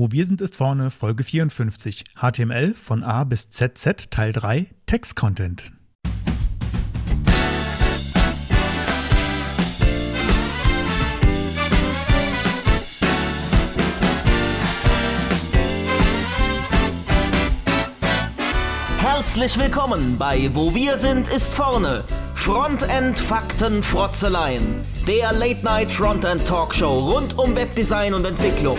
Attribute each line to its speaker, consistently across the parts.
Speaker 1: Wo wir sind ist vorne, Folge 54. HTML von A bis ZZ, Teil 3, Text-Content.
Speaker 2: Herzlich willkommen bei Wo wir sind ist vorne. Frontend Fakten Frotzeleien. Der Late Night Frontend Talkshow rund um Webdesign und Entwicklung.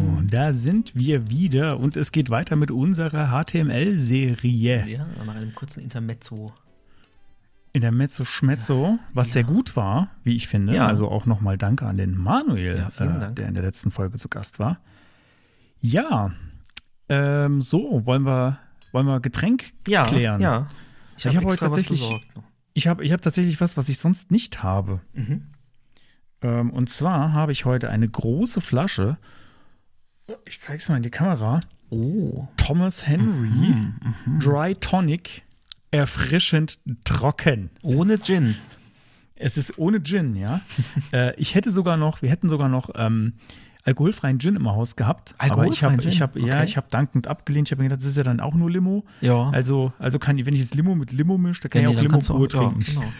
Speaker 1: Da sind wir wieder und es geht weiter mit unserer HTML-Serie.
Speaker 3: Ja, nach einem kurzen Intermezzo.
Speaker 1: In der Mezzo Schmezzo, was
Speaker 3: Ja.
Speaker 1: sehr gut war, wie ich finde.
Speaker 3: Ja.
Speaker 1: Also auch nochmal Danke an den Manuel,
Speaker 3: Ja,
Speaker 1: äh, der in der letzten Folge zu Gast war. Ja, ähm, so, wollen wir, wollen wir Getränk
Speaker 3: Ja,
Speaker 1: klären?
Speaker 3: ja.
Speaker 1: Ich hab heute tatsächlich-. Ich habe ich hab tatsächlich was, was ich sonst nicht habe.
Speaker 3: Mhm.
Speaker 1: Ähm, und zwar habe ich heute eine große Flasche. Ich zeige es mal in die Kamera.
Speaker 3: Oh.
Speaker 1: Thomas Henry Dry Tonic erfrischend trocken.
Speaker 3: Ohne Gin.
Speaker 1: Es ist ohne Gin, ja. äh, ich hätte sogar noch, wir hätten sogar noch ähm, alkoholfreien Gin im Haus gehabt. aber ich
Speaker 3: Alkoholfreien
Speaker 1: habe, ich
Speaker 3: Gin?
Speaker 1: habe, ja,
Speaker 3: Okay.
Speaker 1: ich habe dankend abgelehnt. Ich habe mir gedacht, das ist ja dann auch nur Limo.
Speaker 3: Ja.
Speaker 1: Also, also kann ich, wenn ich jetzt Limo mit Limo mische, dann kann
Speaker 3: Ja, nee,
Speaker 1: ich auch
Speaker 3: du
Speaker 1: Limo pur trinken.
Speaker 3: Ja, genau.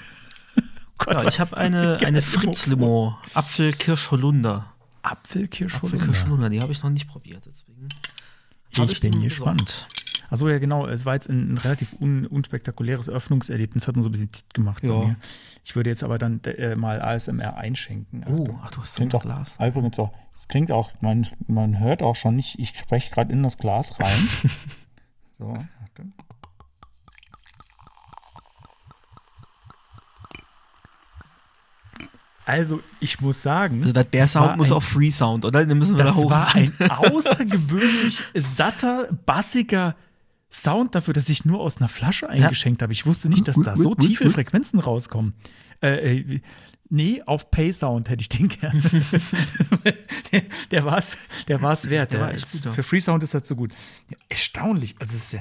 Speaker 1: Gott,
Speaker 3: ja, ich habe eine, eine
Speaker 1: Limo
Speaker 3: Fritz-Limo. Apfel-Kirsch-Holunder.
Speaker 1: Pur. Apfelkirschholunder.
Speaker 3: Apfel-Kirsch-Holunder, die habe ich noch nicht probiert, deswegen. hab
Speaker 1: Ich bin gespannt. Achso, ja, genau. Es war jetzt ein, ein relativ un, unspektakuläres Öffnungserlebnis. Hat nur so ein bisschen zit gemacht. bei
Speaker 3: Ja.
Speaker 1: mir. Ich würde jetzt aber dann äh, mal ASMR einschenken.
Speaker 3: Oh, ach, du hast so ein
Speaker 1: klingt auch,
Speaker 3: Glas.
Speaker 1: Übrigens auch, es klingt auch, man, man hört auch schon nicht, ich spreche gerade in das Glas rein. so, warte. Also, ich muss sagen.
Speaker 3: Also der, Sound muss
Speaker 1: ein-
Speaker 3: auf Free Sound, oder? Den müssen wir da
Speaker 1: das
Speaker 3: hoch.
Speaker 1: war ein außergewöhnlich satter, bassiger Sound dafür, dass ich nur aus einer Flasche eingeschenkt habe. Ich wusste nicht, dass da so tiefe Frequenzen rauskommen. Äh, äh, nee, auf Pay Sound hätte ich den gern. der, der war es der war's wert.
Speaker 3: Der
Speaker 1: Der
Speaker 3: war ja.
Speaker 1: Für Free Sound ist das so gut. Ja, erstaunlich. Also, es ist ja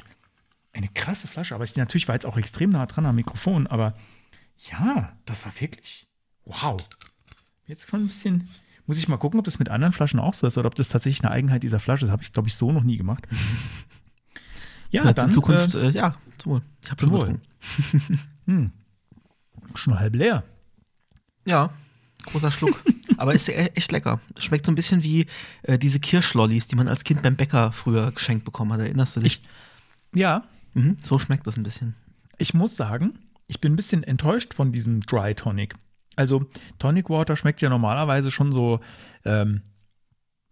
Speaker 1: eine krasse Flasche. Aber ich, natürlich war jetzt auch extrem nah dran am Mikrofon. Aber ja, das war wirklich wow. Jetzt schon ein bisschen. Muss ich mal gucken, ob das mit anderen Flaschen auch so ist oder ob das tatsächlich eine Eigenheit dieser Flasche ist. Habe ich, glaube ich, so noch nie gemacht. Ja,
Speaker 3: Vielleicht
Speaker 1: dann.
Speaker 3: in Zukunft,
Speaker 1: Äh,
Speaker 3: äh, ja, zum Wohl. Ich habe schon
Speaker 1: Wohl. hm, schon halb leer.
Speaker 3: Ja, großer Schluck. Aber ist e- echt lecker. Schmeckt so ein bisschen wie äh, diese Kirschlollis, die man als Kind beim Bäcker früher geschenkt bekommen hat. Erinnerst du dich?
Speaker 1: Ja,
Speaker 3: mhm, so schmeckt das ein bisschen.
Speaker 1: ich muss sagen, ich bin ein bisschen enttäuscht von diesem Dry Tonic. Also, Tonic Water schmeckt ja normalerweise schon so, ähm,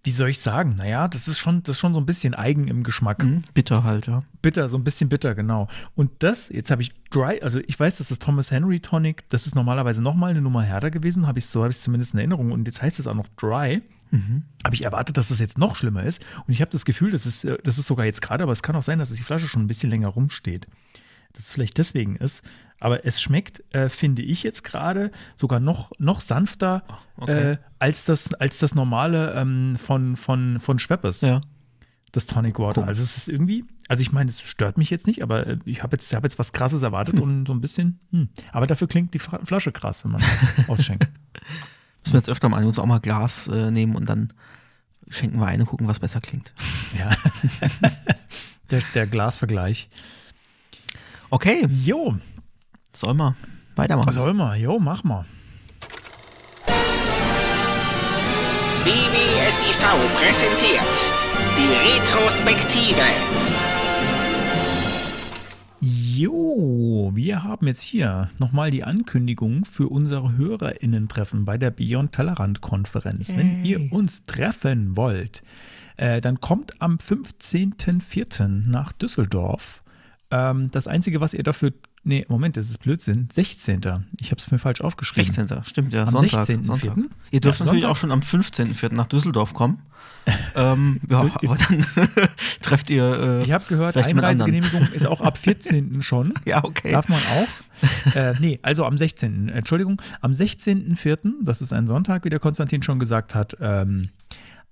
Speaker 1: wie soll ich sagen? Naja, das ist schon, das ist schon so ein bisschen eigen im Geschmack.
Speaker 3: Mhm, bitter halt, ja.
Speaker 1: Bitter, so ein bisschen bitter, genau. Und das, jetzt habe ich Dry, also ich weiß, das ist Thomas Henry Tonic, das ist normalerweise nochmal eine Nummer härter gewesen, habe ich so, habe ich zumindest in Erinnerung. Und jetzt heißt es auch noch Dry. Habe ich erwartet, dass das jetzt noch schlimmer ist. Und ich habe das Gefühl, das ist, äh, das ist sogar jetzt gerade, aber es kann auch sein, dass die Flasche schon ein bisschen länger rumsteht. Dass es vielleicht deswegen ist. Aber es schmeckt, äh, finde ich jetzt gerade, sogar noch, noch sanfter
Speaker 3: okay.
Speaker 1: äh, als, das, als das normale ähm, von, von, von Schweppes
Speaker 3: Ja.
Speaker 1: das Tonic Water.
Speaker 3: Cool.
Speaker 1: Also es ist irgendwie, also ich meine, es stört mich jetzt nicht, aber äh, ich habe jetzt, hab jetzt was Krasses erwartet und so ein bisschen, hm. aber dafür klingt die Flasche krass, wenn man ausschenkt.
Speaker 3: Müssen wir jetzt öfter mal uns auch mal Glas äh, nehmen und dann schenken wir ein und gucken, was besser klingt.
Speaker 1: ja. der, der Glasvergleich.
Speaker 3: Okay,
Speaker 1: Jo,
Speaker 3: soll mal weitermachen.
Speaker 1: was soll man? Jo, mach mal.
Speaker 4: BBSIV präsentiert die Retrospektive.
Speaker 1: Jo, wir haben jetzt hier nochmal die Ankündigung für unsere HörerInnen-Treffen bei der Beyond Tellerrand-Konferenz. Wenn ihr uns treffen wollt, äh, dann kommt am 15.04. nach Düsseldorf. Ähm, das Einzige, was ihr dafür Nee, Moment, das ist Blödsinn. 16. Ich habe es mir falsch aufgeschrieben.
Speaker 3: 16. Stimmt, ja.
Speaker 1: Am
Speaker 3: Sonntag.
Speaker 1: 16.04..
Speaker 3: Sonntag. Ihr dürft
Speaker 1: Ja,
Speaker 3: natürlich
Speaker 1: Sonntag.
Speaker 3: auch schon am 15.04. nach Düsseldorf kommen. ähm, ja, aber dann trefft ihr. Äh,
Speaker 1: Ich habe gehört. Einreisegenehmigung ist auch ab 14. schon.
Speaker 3: Ja, okay.
Speaker 1: Darf man auch. äh, nee, also am 16. Entschuldigung, am 16.04., das ist ein Sonntag, wie der Konstantin schon gesagt hat, ähm,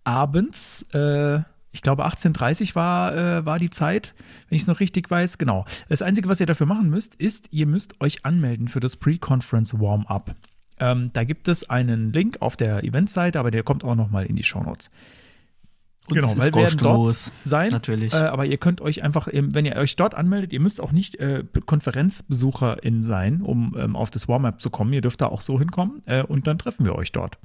Speaker 1: abends, äh, ich glaube 18.30 war, äh, war die Zeit, wenn ich es noch richtig weiß. Genau. Das Einzige, was ihr dafür machen müsst, ist, ihr müsst euch anmelden für das Pre-Conference Warm-Up. Ähm, da gibt es einen Link auf der Eventseite, aber der kommt auch nochmal in die Shownotes.
Speaker 3: Und
Speaker 1: genau, weil wir werden dort sein.
Speaker 3: Natürlich.
Speaker 1: Äh, aber ihr könnt euch einfach, wenn ihr euch dort anmeldet, ihr müsst auch nicht äh, KonferenzbesucherIn sein, um ähm, auf das Warm-Up zu kommen. Ihr dürft da auch so hinkommen äh, und dann treffen wir euch dort.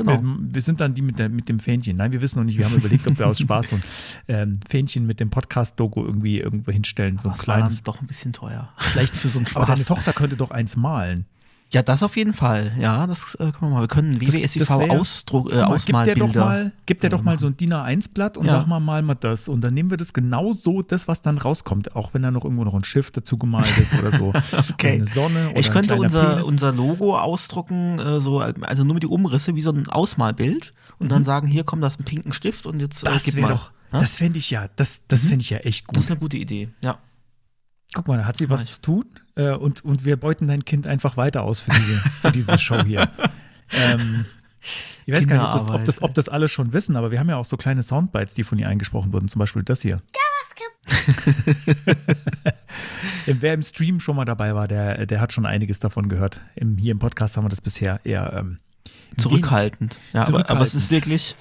Speaker 3: Genau.
Speaker 1: Wir, wir sind dann die mit, der, mit dem Fähnchen. Nein, wir wissen noch nicht. Wir haben überlegt, ob wir aus Spaß so ein ähm, Fähnchen mit dem Podcast-Logo irgendwie irgendwo hinstellen. So ein
Speaker 3: das war
Speaker 1: kleines.
Speaker 3: doch ein bisschen teuer.
Speaker 1: Vielleicht
Speaker 3: für so einen
Speaker 1: Aber deine
Speaker 3: Spaß.
Speaker 1: Tochter könnte doch eins malen.
Speaker 3: Ja, das auf jeden Fall. Ja, das äh, können wir mal. Wir können WWSIV Ausdruck, äh,
Speaker 1: gib der doch mal, gib
Speaker 3: äh,
Speaker 1: doch mal so ein DIN A1-Blatt und
Speaker 3: Ja.
Speaker 1: sag mal, mal mal das. Und dann nehmen wir das genau so, das, was dann rauskommt. Auch wenn da noch irgendwo noch ein Schiff dazu gemalt ist oder so.
Speaker 3: Okay.
Speaker 1: Oder eine Sonne. Oder
Speaker 3: Ich könnte unser,
Speaker 1: Penis.
Speaker 3: unser Logo ausdrucken, äh, so, also nur mit die Umrisse, wie so ein Ausmalbild und dann sagen, hier kommt das ein pinken Stift und jetzt äh,
Speaker 1: Mhm. Das
Speaker 3: gib
Speaker 1: wäre
Speaker 3: mal.
Speaker 1: doch,
Speaker 3: Ja?
Speaker 1: das fände ich ja, das, das fände ich ja echt gut.
Speaker 3: Das ist eine gute Idee, ja.
Speaker 1: Guck mal, da hat sie was
Speaker 3: ich.
Speaker 1: zu tun äh, und, und wir beuten dein Kind einfach weiter aus für diese, für diese Show hier. Ähm, ich weiß gar nicht, ob das, ob, das, ob das alle schon wissen, aber wir haben ja auch so kleine Soundbites, die von ihr eingesprochen wurden, zum Beispiel das hier. Wer im Stream schon mal dabei war, der, der hat schon einiges davon gehört. Im, hier im Podcast haben wir das bisher eher ähm,
Speaker 3: Zurückhaltend. Ja, aber, aber es
Speaker 1: Zurückhaltend.
Speaker 3: ist wirklich,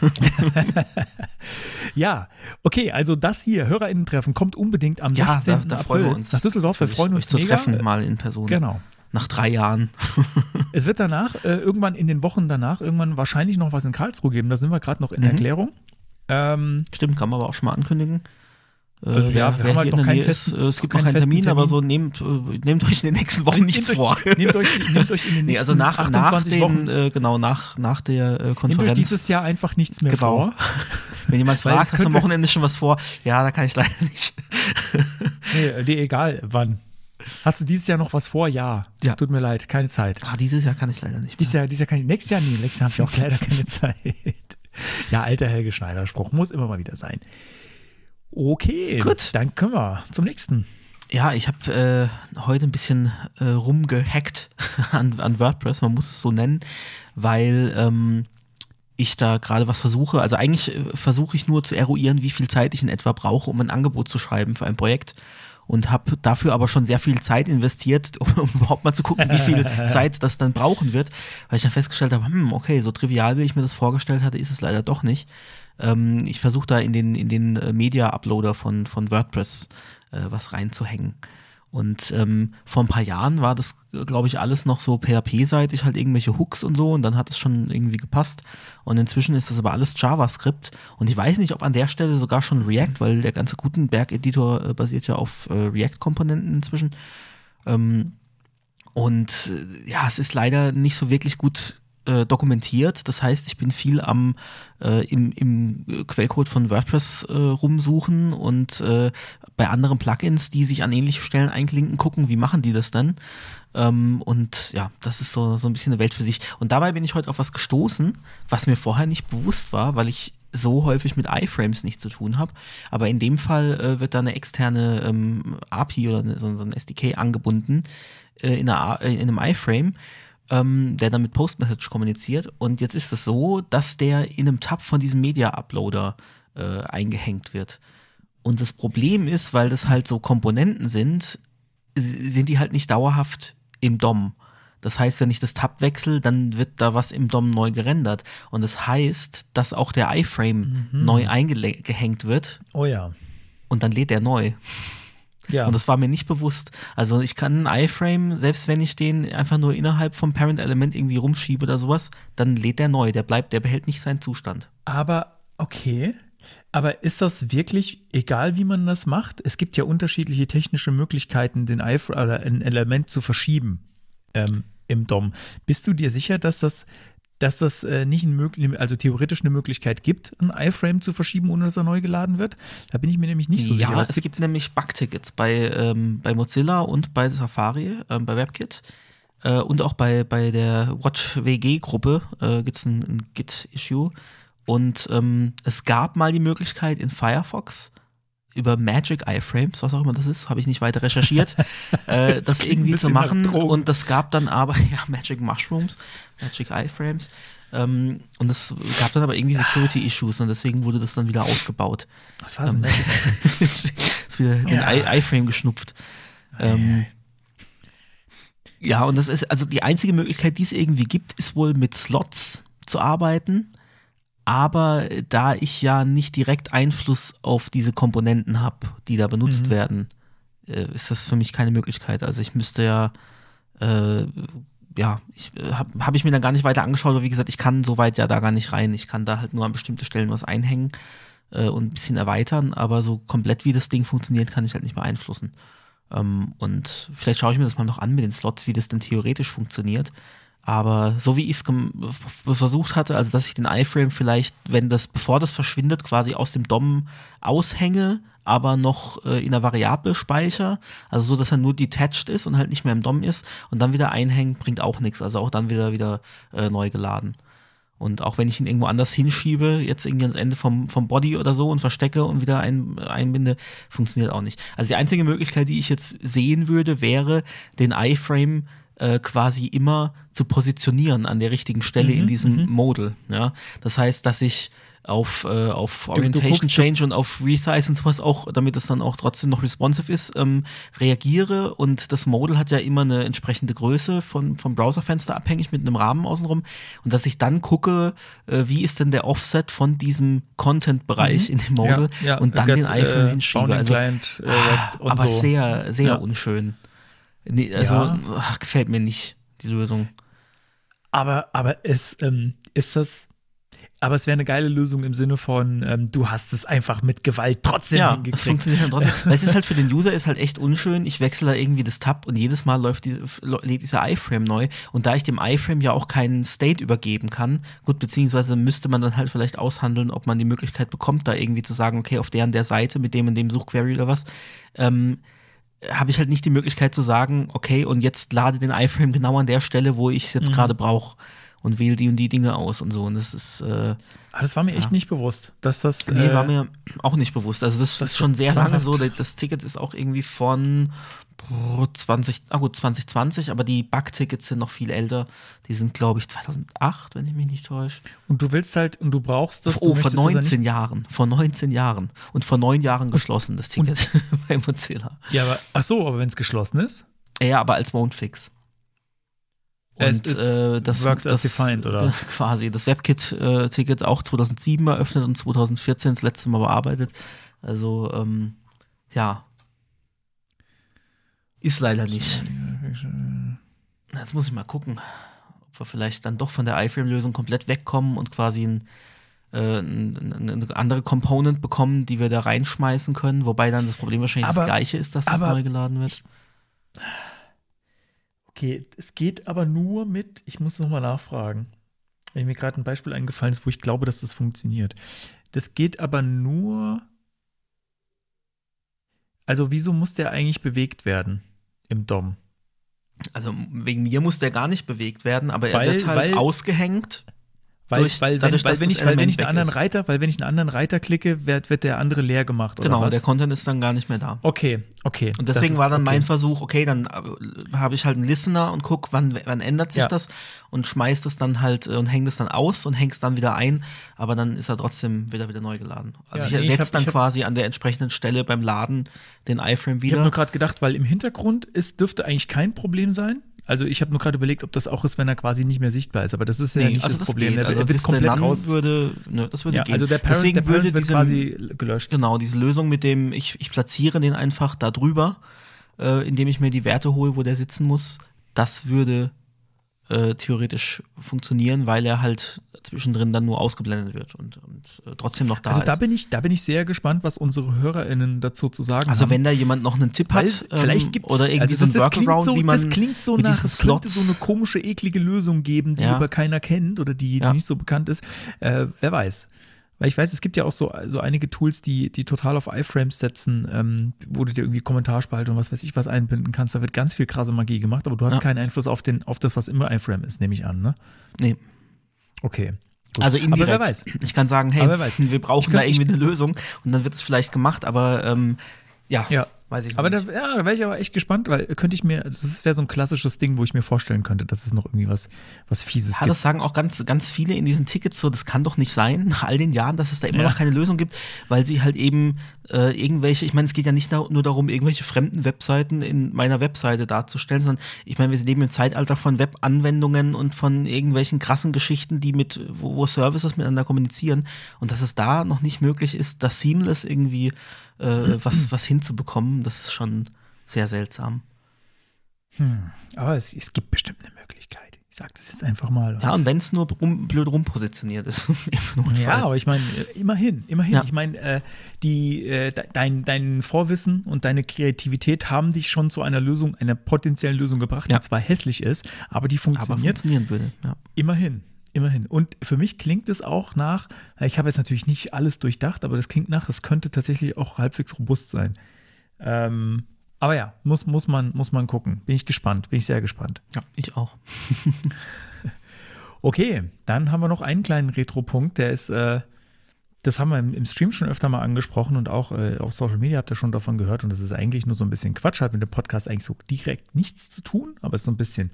Speaker 1: Ja, okay, also das hier, HörerInnen-Treffen, kommt unbedingt am
Speaker 3: ja,
Speaker 1: 16.
Speaker 3: da, da
Speaker 1: April
Speaker 3: freuen wir uns.
Speaker 1: nach Düsseldorf. Wir
Speaker 3: Euch-
Speaker 1: freuen
Speaker 3: euch
Speaker 1: uns
Speaker 3: zu
Speaker 1: mega.
Speaker 3: treffen mal in Person.
Speaker 1: Genau.
Speaker 3: Nach drei Jahren.
Speaker 1: Es wird danach, äh, irgendwann in den Wochen danach, irgendwann wahrscheinlich noch was in Karlsruhe geben. Da sind wir gerade noch in
Speaker 3: Mhm.
Speaker 1: Erklärung. Ähm,
Speaker 3: Stimmt, kann man aber auch schon mal ankündigen. Äh,
Speaker 1: Also, ja, wir haben halt noch keinen
Speaker 3: Nähe ist,
Speaker 1: festen-
Speaker 3: äh, es gibt
Speaker 1: noch keinen
Speaker 3: keinen Termin,
Speaker 1: festen
Speaker 3: aber
Speaker 1: Termin.
Speaker 3: so nehmt, äh, nehmt euch in den nächsten Wochen nichts
Speaker 1: nehmt
Speaker 3: vor.
Speaker 1: Euch, nehmt, euch, nehmt euch in den nächsten
Speaker 3: Nee, also nach, nach
Speaker 1: 28
Speaker 3: den,
Speaker 1: Wochen,
Speaker 3: äh, genau, nach, nach der äh,
Speaker 1: nehmt euch
Speaker 3: Konferenz.
Speaker 1: dieses Jahr einfach nichts mehr
Speaker 3: Genau.
Speaker 1: vor.
Speaker 3: Wenn jemand fragt, hast du am Wochenende schon was vor? Ja, da kann ich leider nicht.
Speaker 1: Nee, dir egal, wann. Hast du dieses Jahr noch was vor? Ja.
Speaker 3: Ja.
Speaker 1: Tut mir leid, keine Zeit.
Speaker 3: Ah, dieses Jahr kann ich leider nicht.
Speaker 1: Dieses Jahr, dieses Jahr kann ich, nächstes Jahr, nee, nächstes Jahr habe ich auch leider keine Zeit. Ja, alter Helge Schneider-Spruch muss immer mal wieder sein. Okay,
Speaker 3: Gut.
Speaker 1: dann können wir zum nächsten.
Speaker 3: Ja, ich habe äh, heute ein bisschen äh, rumgehackt an, an WordPress, man muss es so nennen, weil ähm, ich da gerade was versuche. Also eigentlich äh, versuche ich nur zu eruieren, wie viel Zeit ich in etwa brauche, um ein Angebot zu schreiben für ein Projekt. Und habe dafür aber schon sehr viel Zeit investiert, um, um überhaupt mal zu gucken, wie viel Zeit das dann brauchen wird. Weil ich dann festgestellt habe, hm, okay, so trivial, wie ich mir das vorgestellt hatte, ist es leider doch nicht. Ähm, ich versuche da in den, in den äh, Media-Uploader von, von WordPress äh, was reinzuhängen. Und ähm, vor ein paar Jahren war das, glaube ich, alles noch so PHP-seitig, halt irgendwelche Hooks und so, und dann hat es schon irgendwie gepasst. Und inzwischen ist das aber alles JavaScript. Und ich weiß nicht, ob an der Stelle sogar schon React, weil der ganze Gutenberg-Editor äh, basiert ja auf äh, React-Komponenten inzwischen. Ähm, und äh, ja, es ist leider nicht so wirklich gut äh, dokumentiert. Das heißt, ich bin viel am äh, im, im Quellcode von WordPress äh, rumsuchen und äh, bei anderen Plugins, die sich an ähnliche Stellen einklinken, gucken, wie machen die das dann. Ähm, und ja, das ist so, so ein bisschen eine Welt für sich. Und dabei bin ich heute auf was gestoßen, was mir vorher nicht bewusst war, weil ich so häufig mit iFrames nicht zu tun habe. Aber in dem Fall äh, wird da eine externe ähm, API oder eine, so, so ein SDK angebunden äh, in, einer, äh, in einem iFrame, ähm, der dann mit Postmessage kommuniziert. Und jetzt ist es so, dass der in einem Tab von diesem Media-Uploader äh, eingehängt wird. Und das Problem ist, weil das halt so Komponenten sind, sind die halt nicht dauerhaft im DOM. Das heißt, wenn ich das Tab wechsle, dann wird da was im DOM neu gerendert. Und das heißt, dass auch der iFrame neu eingehängt wird
Speaker 1: Oh ja.
Speaker 3: und dann lädt er neu.
Speaker 1: Ja.
Speaker 3: Und das war mir nicht bewusst. Also ich kann einen iFrame, selbst wenn ich den einfach nur innerhalb vom Parent-Element irgendwie rumschiebe oder sowas, dann lädt der neu. Der bleibt, der behält nicht seinen Zustand.
Speaker 1: Aber okay. Aber ist das wirklich egal, wie man das macht? Es gibt ja unterschiedliche technische Möglichkeiten, den Eif oder ein Element zu verschieben ähm, im DOM. Bist du dir sicher, dass das dass das äh, nicht ein also theoretisch eine Möglichkeit gibt, einen iFrame zu verschieben, ohne dass er neu geladen wird? Da bin ich mir nämlich nicht so
Speaker 3: ja,
Speaker 1: sicher.
Speaker 3: es gibt, nämlich Bugtickets bei, ähm, bei Mozilla und bei Safari, ähm, bei WebKit. Äh, und auch bei, bei der Watch WG-Gruppe äh, gibt es ein, ein Git-Issue. Und ähm, es gab mal die Möglichkeit in Firefox über Magic iFrames, was auch immer das ist, habe ich nicht weiter recherchiert, äh, das, das irgendwie zu machen. Und das gab dann aber, ja, Magic Mushrooms, Magic iFrames. Ähm, und es gab dann aber irgendwie Security-Issues und deswegen wurde das dann wieder ausgebaut.
Speaker 1: Was war das?
Speaker 3: Ähm, ist wieder ja. den iFrame geschnupft. Ähm, ja, und das ist, also die einzige Möglichkeit, die es irgendwie gibt, ist wohl mit Slots zu arbeiten. Aber da ich ja nicht direkt Einfluss auf diese Komponenten habe, die da benutzt mhm. werden, äh, ist das für mich keine Möglichkeit. Also ich müsste ja, äh, ja, ich, äh, habe hab ich mir dann gar nicht weiter angeschaut, aber wie gesagt, ich kann soweit ja da gar nicht rein. Ich kann da halt nur an bestimmte Stellen was einhängen äh, und ein bisschen erweitern, aber so komplett wie das Ding funktioniert, kann ich halt nicht beeinflussen. Ähm, und vielleicht schaue ich mir das mal noch an mit den Slots, wie das denn theoretisch funktioniert. Aber so wie ich es versucht hatte, also dass ich den iFrame vielleicht, wenn das, bevor das verschwindet, quasi aus dem DOM aushänge, aber noch äh, in der Variable speicher, also so, dass er nur detached ist und halt nicht mehr im DOM ist und dann wieder einhängt, bringt auch nichts, also auch dann wieder wieder äh, neu geladen. Und auch wenn ich ihn irgendwo anders hinschiebe, jetzt irgendwie ans Ende vom, vom Body oder so und verstecke und wieder ein, einbinde, funktioniert auch nicht. Also die einzige Möglichkeit, die ich jetzt sehen würde, wäre, den iFrame äh, quasi immer zu positionieren an der richtigen Stelle mhm, in diesem mhm. Modal. Ja? Das heißt, dass ich auf, äh, auf Orientation du, du Change und auf Resize und sowas auch, damit es dann auch trotzdem noch responsive ist, ähm, reagiere und das Modal hat ja immer eine entsprechende Größe von, vom Browserfenster abhängig mit einem Rahmen außenrum und dass ich dann gucke, äh, wie ist denn der Offset von diesem Content-Bereich mhm. in dem Modal ja, ja, und dann den iPhone äh, hinschiebe. Also,
Speaker 1: Client, äh,
Speaker 3: aber so. sehr, sehr ja. unschön. Nee, also ja. ach, gefällt mir nicht, die Lösung.
Speaker 1: Aber, aber es, ähm, ist das, aber es wäre eine geile Lösung im Sinne von, ähm, du hast es einfach mit Gewalt trotzdem
Speaker 3: ja, hingekriegt. es funktioniert dann trotzdem. Weil es ist halt für den User ist halt echt unschön. Ich wechsle da irgendwie das Tab und jedes Mal läuft die, lädt dieser iFrame neu. Und da ich dem iFrame ja auch keinen State übergeben kann, gut, beziehungsweise müsste man dann halt vielleicht aushandeln, ob man die Möglichkeit bekommt, da irgendwie zu sagen, okay, auf der und der Seite mit dem und dem Suchquery oder was, ähm, habe ich halt nicht die Möglichkeit zu sagen, okay, und jetzt lade den iFrame genau an der Stelle, wo ich es jetzt mhm. gerade brauche und wähle die und die Dinge aus und so. Und das ist. Äh,
Speaker 1: ah, das war mir ja. echt nicht bewusst, dass das.
Speaker 3: Nee, äh, war mir auch nicht bewusst. Also, das, das ist schon sehr lange so. Das Ticket ist auch irgendwie von 20, ah gut, 2020, aber die Bug-Tickets sind noch viel älter. Die sind, glaube ich, 2008, wenn ich mich nicht täusche.
Speaker 1: Und du willst halt, und du brauchst das.
Speaker 3: Oh, vor 19 Jahren. Vor 19 Jahren. Und vor neun Jahren geschlossen, das Ticket bei Mozilla.
Speaker 1: Ja, aber, ach so, aber wenn es geschlossen ist?
Speaker 3: Ja, aber als Won't-Fix.
Speaker 1: Und es ist äh, das, works das, as defined, oder?
Speaker 3: Quasi. Das WebKit-Ticket auch 2007 eröffnet und 2014 das letzte Mal bearbeitet. Also, ähm, ja, ist leider nicht. Jetzt muss ich mal gucken, ob wir vielleicht dann doch von der iFrame-Lösung komplett wegkommen und quasi ein, äh, eine andere Component bekommen, die wir da reinschmeißen können, wobei dann das Problem wahrscheinlich aber, das gleiche ist, dass das neu geladen wird.
Speaker 1: Okay, es geht aber nur mit, ich muss nochmal nachfragen, wenn mir gerade ein Beispiel eingefallen ist, wo ich glaube, dass das funktioniert. Das geht aber nur. Also, wieso muss der eigentlich bewegt werden? Im Dom.
Speaker 3: Also wegen mir muss der gar nicht bewegt werden, aber weil, er wird halt ausgehängt.
Speaker 1: Weil, durch, weil, dadurch, weil, wenn ich, weil wenn ich einen anderen ist. Reiter, weil wenn ich einen anderen Reiter klicke, wird, wird der andere leer gemacht.
Speaker 3: genau,
Speaker 1: was?
Speaker 3: der Content ist dann gar nicht mehr da.
Speaker 1: Okay, okay.
Speaker 3: Und deswegen war dann okay. mein Versuch, okay, dann äh, habe ich halt einen Listener und guck, wann, wann ändert sich ja. das und schmeißt es dann halt äh, und hängt es dann aus und hängt es dann wieder ein, aber dann ist er trotzdem wieder wieder neu geladen. Also ja, ich ersetze dann hab, quasi an der entsprechenden Stelle beim Laden den iFrame wieder. Ich
Speaker 1: habe nur gerade gedacht, weil im Hintergrund ist, dürfte eigentlich kein Problem sein also ich habe nur gerade überlegt, ob das auch ist, wenn er quasi nicht mehr sichtbar ist. Aber das ist ja nee, nicht also das, das Problem.
Speaker 3: Geht. Also
Speaker 1: er
Speaker 3: wird komplett raus. Würde, ne, das würde ja,
Speaker 1: gehen. Also der Parent,
Speaker 3: Deswegen
Speaker 1: der Parent
Speaker 3: würde diese,
Speaker 1: quasi gelöscht.
Speaker 3: Genau, diese Lösung mit dem, ich, ich platziere den einfach da drüber, äh, indem ich mir die Werte hole, wo der sitzen muss, das würde äh, theoretisch funktionieren, weil er halt zwischendrin dann nur ausgeblendet wird und, und äh, trotzdem noch da
Speaker 1: also
Speaker 3: ist.
Speaker 1: da bin ich, da bin ich sehr gespannt, was unsere HörerInnen dazu zu sagen
Speaker 3: also
Speaker 1: haben.
Speaker 3: wenn da jemand noch einen Tipp
Speaker 1: Weil
Speaker 3: hat,
Speaker 1: vielleicht
Speaker 3: ähm,
Speaker 1: gibt's,
Speaker 3: oder irgendwie
Speaker 1: also
Speaker 3: so ein Workaround,
Speaker 1: so,
Speaker 3: wie man
Speaker 1: das klingt so nach, es könnte so eine komische, eklige Lösung geben, die
Speaker 3: Ja.
Speaker 1: aber keiner kennt oder die, die
Speaker 3: Ja.
Speaker 1: nicht so bekannt ist. Äh, wer weiß. Weil ich weiß, es gibt ja auch so, so einige Tools, die, die total auf iFrames setzen, ähm, wo du dir irgendwie Kommentarspalte und was weiß ich was einbinden kannst. Da wird ganz viel krasse Magie gemacht, aber du hast
Speaker 3: Ja.
Speaker 1: keinen Einfluss auf, den, auf das, was immer iFrame ist, nehme ich an, ne?
Speaker 3: nee,
Speaker 1: Okay. Gut.
Speaker 3: also indirekt.
Speaker 1: Aber wer weiß.
Speaker 3: Ich kann sagen, hey,
Speaker 1: Aber wer weiß.
Speaker 3: wir brauchen
Speaker 1: kann-
Speaker 3: da irgendwie eine Lösung und dann wird es vielleicht gemacht, aber ähm, ja,
Speaker 1: Ja.
Speaker 3: Weiß ich
Speaker 1: Aber da,
Speaker 3: nicht.
Speaker 1: ja, da wäre ich aber echt gespannt, weil könnte ich mir, also das wäre so ein klassisches Ding, wo ich mir vorstellen könnte, dass es noch irgendwie was, was Fieses
Speaker 3: Ja,
Speaker 1: gibt.
Speaker 3: das sagen auch ganz, ganz viele in diesen Tickets so, das kann doch nicht sein, nach all den Jahren, dass es da immer
Speaker 1: Ja.
Speaker 3: noch keine Lösung gibt, weil sie halt eben äh, irgendwelche, ich meine, es geht ja nicht da, nur darum, irgendwelche fremden Webseiten in meiner Webseite darzustellen, sondern ich meine, wir leben im Zeitalter von Webanwendungen und von irgendwelchen krassen Geschichten, die mit, wo, wo Services miteinander kommunizieren und dass es da noch nicht möglich ist, das seamless irgendwie äh, was, was hinzubekommen, das ist schon sehr seltsam.
Speaker 1: Aber es, es gibt bestimmt eine Möglichkeit. Ich sage das jetzt einfach mal.
Speaker 3: Ja, und wenn es nur rum, blöd rumpositioniert ist.
Speaker 1: Ja, aber ich meine, äh, immerhin, immerhin.
Speaker 3: Ja.
Speaker 1: Ich meine, äh, die, äh, de- dein, dein Vorwissen und deine Kreativität haben dich schon zu einer Lösung, einer potenziellen Lösung gebracht,
Speaker 3: Ja.
Speaker 1: die zwar hässlich ist, aber die
Speaker 3: aber
Speaker 1: funktioniert.
Speaker 3: funktionieren würde. Ja.
Speaker 1: Immerhin, immerhin. Und für mich klingt es auch nach, ich habe jetzt natürlich nicht alles durchdacht, aber das klingt nach, es könnte tatsächlich auch halbwegs robust sein. Ähm, aber ja, muss, muss, man, muss man gucken. Bin ich gespannt, bin ich sehr gespannt.
Speaker 3: ja, ich auch.
Speaker 1: Okay, dann haben wir noch einen kleinen Retro-Punkt, der ist, äh, das haben wir im, im Stream schon öfter mal angesprochen und auch äh, auf Social Media habt ihr schon davon gehört und das ist eigentlich nur so ein bisschen Quatsch, hat mit dem Podcast eigentlich so direkt nichts zu tun, aber ist so ein bisschen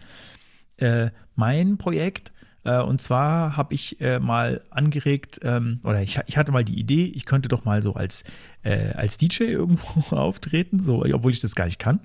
Speaker 1: äh, mein Projekt. Äh, und zwar habe ich äh, mal angeregt, ähm, oder ich, hatte mal die Idee, ich könnte doch mal so als, äh, als DJ irgendwo auftreten, so, obwohl ich das gar nicht kann.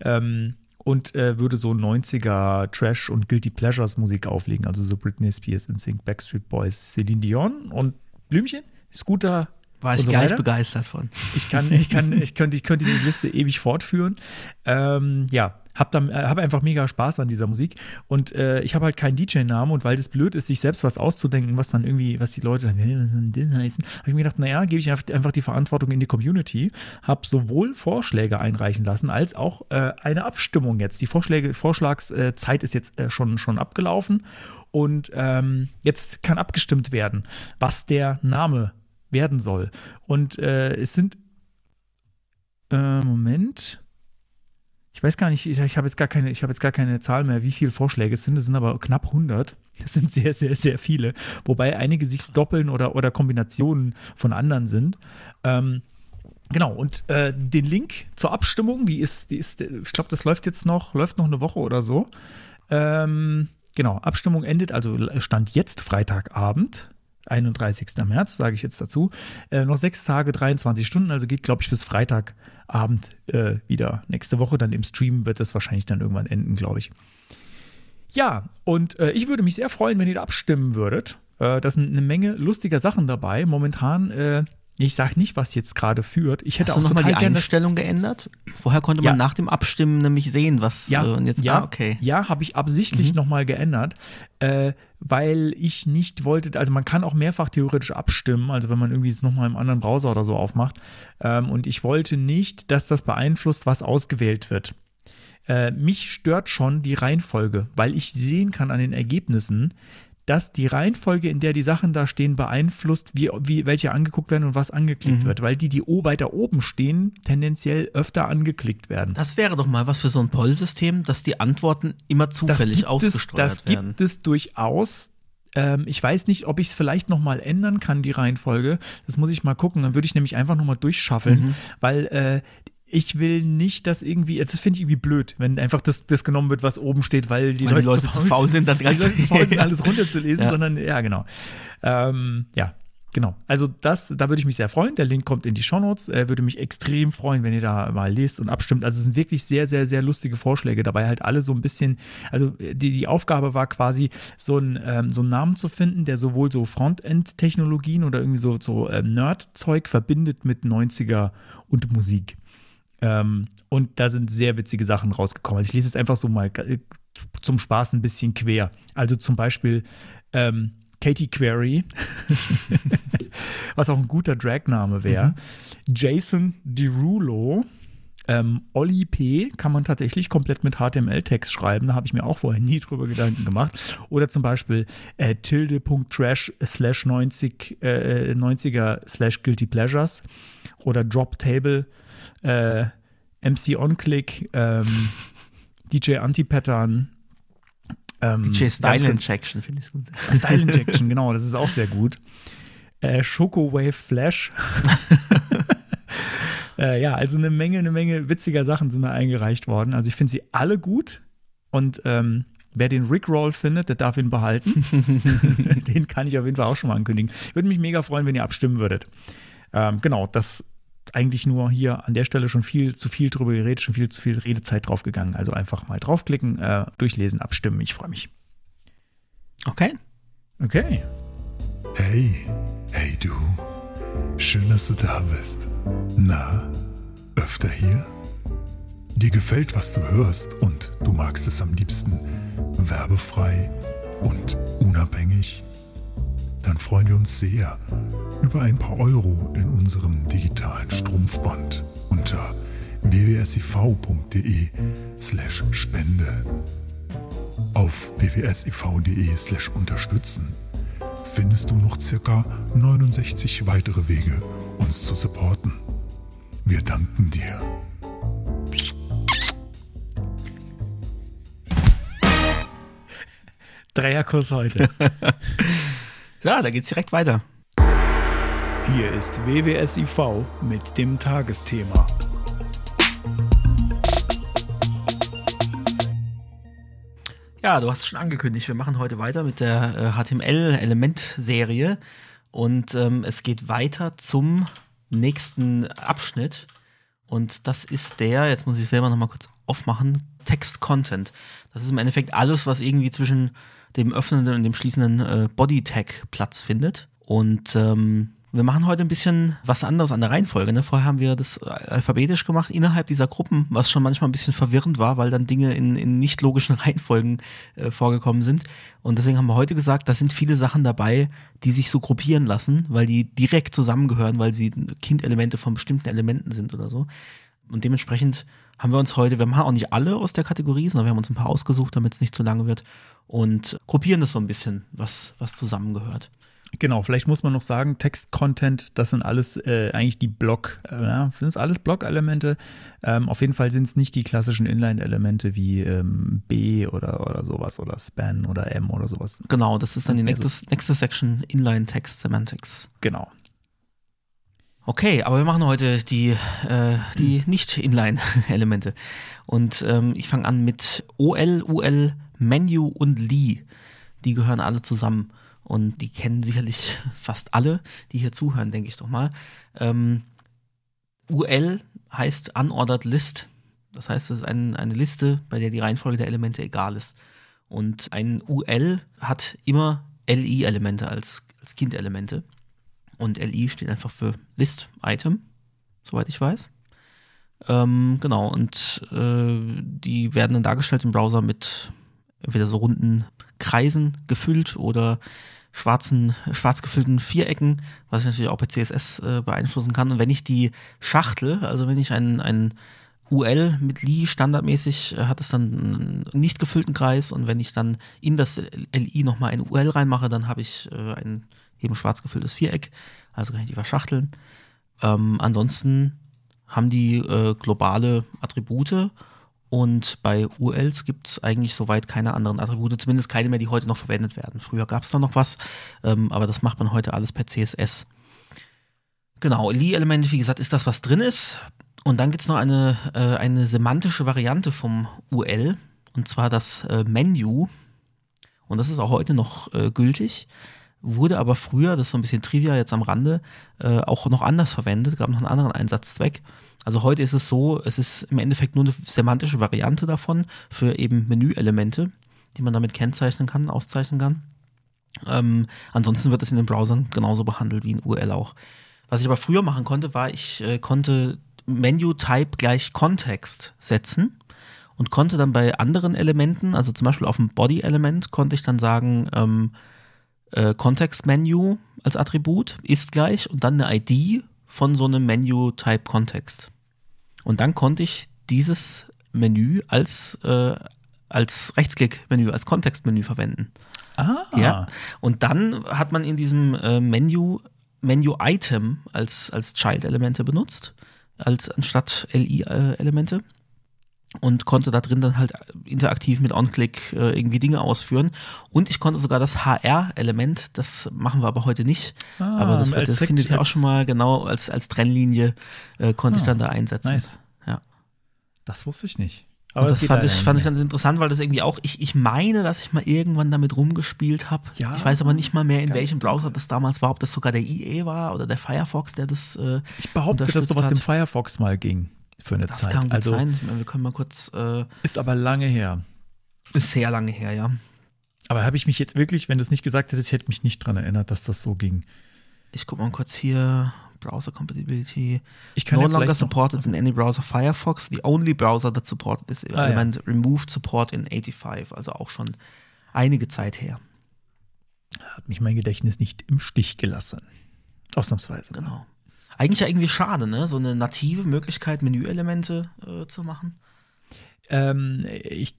Speaker 1: Ähm, und würde so 90er Trash und Guilty Pleasures Musik auflegen, also so Britney Spears, NSYNC, Backstreet Boys, Celine Dion und Blümchen, Scooter.
Speaker 3: War ich
Speaker 1: so
Speaker 3: gar nicht
Speaker 1: weiter.
Speaker 3: begeistert von.
Speaker 1: Ich kann, ich kann, ich könnte, ich könnte diese Liste ewig fortführen. Ähm, ja, hab dann, äh, hab einfach mega Spaß an dieser Musik und äh, ich habe halt keinen DJ-Namen und weil das blöd ist, sich selbst was auszudenken, was dann irgendwie, was die Leute dann, "Hey, was soll denn das heißen, habe ich mir gedacht, naja, gebe ich einfach einfach die Verantwortung in die Community, habe sowohl Vorschläge einreichen lassen als auch äh, eine Abstimmung jetzt. Die Vorschläge, Vorschlagszeit ist jetzt äh, schon schon abgelaufen und ähm, jetzt kann abgestimmt werden, was der Name werden soll. Und äh, es sind äh, Moment. Ich weiß gar nicht, ich, ich habe jetzt gar keine, ich habe jetzt gar keine Zahl mehr, wie viele Vorschläge es sind. Es sind aber knapp 100. Das sind sehr, sehr, sehr viele. Wobei einige sich doppeln oder, oder Kombinationen von anderen sind. Ähm, genau, und äh, den Link zur Abstimmung, die ist, die ist, ich glaube, das läuft jetzt noch, läuft noch eine Woche oder so. Ähm, genau, Abstimmung endet, also stand jetzt Freitagabend. 31. März, sage ich jetzt dazu. Äh, noch sechs Tage, 23 Stunden, also geht, glaube ich, bis Freitagabend äh, wieder. Nächste Woche dann im Stream wird das wahrscheinlich dann irgendwann enden, glaube ich. Ja, und äh, ich würde mich sehr freuen, wenn ihr da abstimmen würdet. Äh, da sind eine Menge lustiger Sachen dabei. Momentan, äh, ich sage nicht, was jetzt gerade führt. Ich hätte
Speaker 3: Hast du
Speaker 1: auch
Speaker 3: nochmal
Speaker 1: total
Speaker 3: die
Speaker 1: gerne das
Speaker 3: Einstellung geändert? Vorher konnte man
Speaker 1: Ja.
Speaker 3: nach dem Abstimmen nämlich sehen, was
Speaker 1: Ja,
Speaker 3: äh, jetzt
Speaker 1: ja,
Speaker 3: ah, okay.
Speaker 1: Ja, habe ich absichtlich
Speaker 3: Mhm.
Speaker 1: nochmal geändert, äh, weil ich nicht wollte, also man kann auch mehrfach theoretisch abstimmen, also wenn man irgendwie jetzt nochmal im anderen Browser oder so aufmacht. Ähm, und ich wollte nicht, dass das beeinflusst, was ausgewählt wird. Äh, mich stört schon die Reihenfolge, weil ich sehen kann an den Ergebnissen, dass die Reihenfolge, in der die Sachen da stehen, beeinflusst, wie, wie welche angeguckt werden und was angeklickt
Speaker 3: Mhm.
Speaker 1: wird, weil die, die o weiter oben stehen, tendenziell öfter angeklickt werden.
Speaker 3: Das wäre doch mal was für so ein Poll-System, dass die Antworten immer zufällig
Speaker 1: gibt
Speaker 3: ausgesteuert
Speaker 1: es, das
Speaker 3: werden.
Speaker 1: gibt es durchaus. Ähm, ich weiß nicht, ob ich es vielleicht noch mal ändern kann, die Reihenfolge. Das muss ich mal gucken. Dann würde ich nämlich einfach noch mal durchschaffeln,
Speaker 3: Mhm.
Speaker 1: weil äh, ich will nicht, dass irgendwie, das finde ich irgendwie blöd, wenn einfach das, das genommen wird, was oben steht, weil die,
Speaker 3: Weil die
Speaker 1: Leute,
Speaker 3: Leute zu faul sind, dann
Speaker 1: die Leute zu faul sind, alles runterzulesen,
Speaker 3: Ja.
Speaker 1: sondern ja, genau. Ähm, ja, genau. Also das, da würde ich mich sehr freuen. Der Link kommt in die Shownotes. Äh, würde mich extrem freuen, wenn ihr da mal lest und abstimmt. Also es sind wirklich sehr, sehr, sehr lustige Vorschläge dabei. Halt alle so ein bisschen, also die, die Aufgabe war quasi, so, ein, ähm, so einen Namen zu finden, der sowohl so Frontend-Technologien oder irgendwie so, so ähm, Nerd-Zeug verbindet mit 90er und Musik. Ähm, und da sind sehr witzige Sachen rausgekommen. Also ich lese jetzt einfach so mal äh, zum Spaß ein bisschen quer. Also zum Beispiel ähm, Katie Query, was auch ein guter Dragname wäre. Mhm. Jason Derulo, ähm, Olli P. kann man tatsächlich komplett mit HTML-Text schreiben. Da habe ich mir auch vorher nie drüber Gedanken gemacht. Oder zum Beispiel äh, tilde.trash slash 90, äh, 90er slash guilty pleasures. Oder Drop Table, äh, MC OnClick, ähm, DJ Antipattern.
Speaker 3: Ähm, DJ Style Injection finde ich gut.
Speaker 1: Style Injection, genau, das ist auch sehr gut. Äh, Wave Flash. Äh, ja, also eine Menge, eine Menge witziger Sachen sind da eingereicht worden. Also ich finde sie alle gut und ähm, wer den Rickroll findet, der darf ihn behalten. den kann ich auf jeden Fall auch schon mal ankündigen. Ich würde mich mega freuen, wenn ihr abstimmen würdet. Ähm, genau, das eigentlich nur hier an der Stelle schon viel zu viel drüber geredet, schon viel zu viel Redezeit draufgegangen. Also einfach mal draufklicken, äh, durchlesen, abstimmen. Ich freue mich.
Speaker 3: Okay.
Speaker 1: Okay.
Speaker 5: Hey, hey du. Schön, dass du da bist. Na, öfter hier? Dir gefällt, was du hörst und du magst es am liebsten werbefrei und unabhängig? Dann freuen wir uns sehr über ein paar Euro in unserem digitalen Strumpfband unter wwsiv.de slash Spende. Auf wwsiv.de slash unterstützen findest du noch circa 69 weitere Wege, uns zu supporten. Wir danken dir.
Speaker 1: Dreierkurs heute.
Speaker 3: so, da geht's direkt weiter.
Speaker 1: Hier ist WWSIV mit dem Tagesthema.
Speaker 3: Ja, du hast es schon angekündigt. Wir machen heute weiter mit der äh, HTML-Element-Serie und ähm, es geht weiter zum nächsten Abschnitt. Und das ist der, jetzt muss ich selber nochmal kurz aufmachen, Text-Content. Das ist im Endeffekt alles, was irgendwie zwischen dem öffnenden und dem schließenden äh, Body-Tag Platz findet. Und ähm, wir machen heute ein bisschen was anderes an der Reihenfolge. Ne? Vorher haben wir das alphabetisch gemacht innerhalb dieser Gruppen, was schon manchmal ein bisschen verwirrend war, weil dann Dinge in, in nicht logischen Reihenfolgen äh, vorgekommen sind. Und deswegen haben wir heute gesagt, da sind viele Sachen dabei, die sich so gruppieren lassen, weil die direkt zusammengehören, weil sie Kindelemente von bestimmten Elementen sind oder so. Und dementsprechend haben wir uns heute, wir machen auch nicht alle aus der Kategorie, sondern wir haben uns ein paar ausgesucht, damit es nicht zu lange wird und gruppieren das so ein bisschen, was, was zusammengehört.
Speaker 1: Genau, vielleicht muss man noch sagen, Text-Content, das sind alles äh, eigentlich die Block, äh, ja, sind es alles Block-Elemente. Ähm, auf jeden Fall sind es nicht die klassischen Inline-Elemente wie ähm, B oder, oder sowas oder Span oder M oder sowas.
Speaker 3: Genau, das ist dann die nächste, also, nächste Section Inline-Text-Semantics.
Speaker 1: Genau.
Speaker 3: Okay, aber wir machen heute die, äh, die nicht-Inline-Elemente. Und ähm, ich fange an mit OL, UL, Menu und Lee. Die gehören alle zusammen und die kennen sicherlich fast alle, die hier zuhören, denke ich doch mal. Ähm, UL heißt Unordered List. Das heißt, es ist ein, eine Liste, bei der die Reihenfolge der Elemente egal ist. Und ein UL hat immer LI-Elemente als, als Kindelemente. Und LI steht einfach für List Item, soweit ich weiß. Ähm, genau, und äh, die werden dann dargestellt im Browser mit entweder so runden Kreisen gefüllt oder schwarzen, schwarz gefüllten Vierecken, was ich natürlich auch bei CSS äh, beeinflussen kann. Und wenn ich die Schachtel, also wenn ich einen, einen UL mit Li standardmäßig äh, hat es dann einen nicht gefüllten Kreis und wenn ich dann in das LI nochmal ein UL reinmache, dann habe ich äh, ein eben schwarz gefülltes Viereck, also kann ich die verschachteln. Ähm, ansonsten haben die äh, globale Attribute und bei ULs gibt es eigentlich soweit keine anderen Attribute, zumindest keine mehr, die heute noch verwendet werden. Früher gab es da noch was, ähm, aber das macht man heute alles per CSS. Genau, Li-Elemente, wie gesagt, ist das, was drin ist. Und dann gibt es noch eine, äh, eine semantische Variante vom UL, und zwar das äh, Menu. Und das ist auch heute noch äh, gültig, wurde aber früher, das ist so ein bisschen Trivia jetzt am Rande, äh, auch noch anders verwendet, gab noch einen anderen Einsatzzweck. Also heute ist es so, es ist im Endeffekt nur eine semantische Variante davon für eben Menüelemente, die man damit kennzeichnen kann, auszeichnen kann. Ähm, ansonsten wird es in den Browsern genauso behandelt wie in URL auch. Was ich aber früher machen konnte, war, ich äh, konnte Menu-Type gleich Kontext setzen und konnte dann bei anderen Elementen, also zum Beispiel auf dem Body-Element, konnte ich dann sagen, ähm, äh, Kontext-Menü als Attribut ist gleich und dann eine ID von so einem Menu-Type Kontext. Und dann konnte ich dieses Menü als, äh, als Rechtsklick-Menü, als Kontextmenü verwenden.
Speaker 1: Ah,
Speaker 3: Ja. Und dann hat man in diesem äh, Menü Menu-Item als, als Child-Elemente benutzt, als anstatt LI-Elemente. Und konnte da drin dann halt interaktiv mit OnClick äh, irgendwie Dinge ausführen. Und ich konnte sogar das HR-Element, das machen wir aber heute nicht.
Speaker 1: Ah,
Speaker 3: aber das
Speaker 1: als
Speaker 3: heute findet ihr auch schon mal genau als, als Trennlinie, äh, konnte ich
Speaker 1: Ah,
Speaker 3: dann da einsetzen.
Speaker 1: nice.
Speaker 3: Ja.
Speaker 1: Das wusste ich nicht.
Speaker 3: Und das
Speaker 1: geht
Speaker 3: fand ich, fand ich ganz interessant, weil das irgendwie auch, ich, ich meine, dass ich mal irgendwann damit rumgespielt habe.
Speaker 1: Ja,
Speaker 3: ich weiß aber nicht mal mehr, in welchem
Speaker 1: genau.
Speaker 3: Browser das damals war, ob das sogar der IE war oder der Firefox, der das. Äh,
Speaker 1: Ich behaupte, dass sowas
Speaker 3: hat.
Speaker 1: im Firefox mal ging für eine
Speaker 3: Das
Speaker 1: Zeit.
Speaker 3: kann gut
Speaker 1: also
Speaker 3: sein. Meine, wir können mal kurz. Äh,
Speaker 1: ist aber lange her.
Speaker 3: ist sehr lange her, ja.
Speaker 1: Aber habe ich mich jetzt wirklich, wenn du es nicht gesagt hättest, ich hätte mich nicht dran erinnert, dass das so ging.
Speaker 3: Ich gucke mal kurz hier. Browser Compatibility.
Speaker 1: Ich kann
Speaker 3: no
Speaker 1: ja
Speaker 3: longer
Speaker 1: noch,
Speaker 3: supported in any browser Firefox. The only browser that supported this
Speaker 1: Ah, ja.
Speaker 3: element removed support in 85. Also auch schon einige Zeit her.
Speaker 1: hat mich mein Gedächtnis nicht im Stich gelassen. Ausnahmsweise.
Speaker 3: Genau. Eigentlich ja irgendwie schade, ne? So eine native Möglichkeit, Menüelemente äh, zu machen.
Speaker 1: Ähm, ich,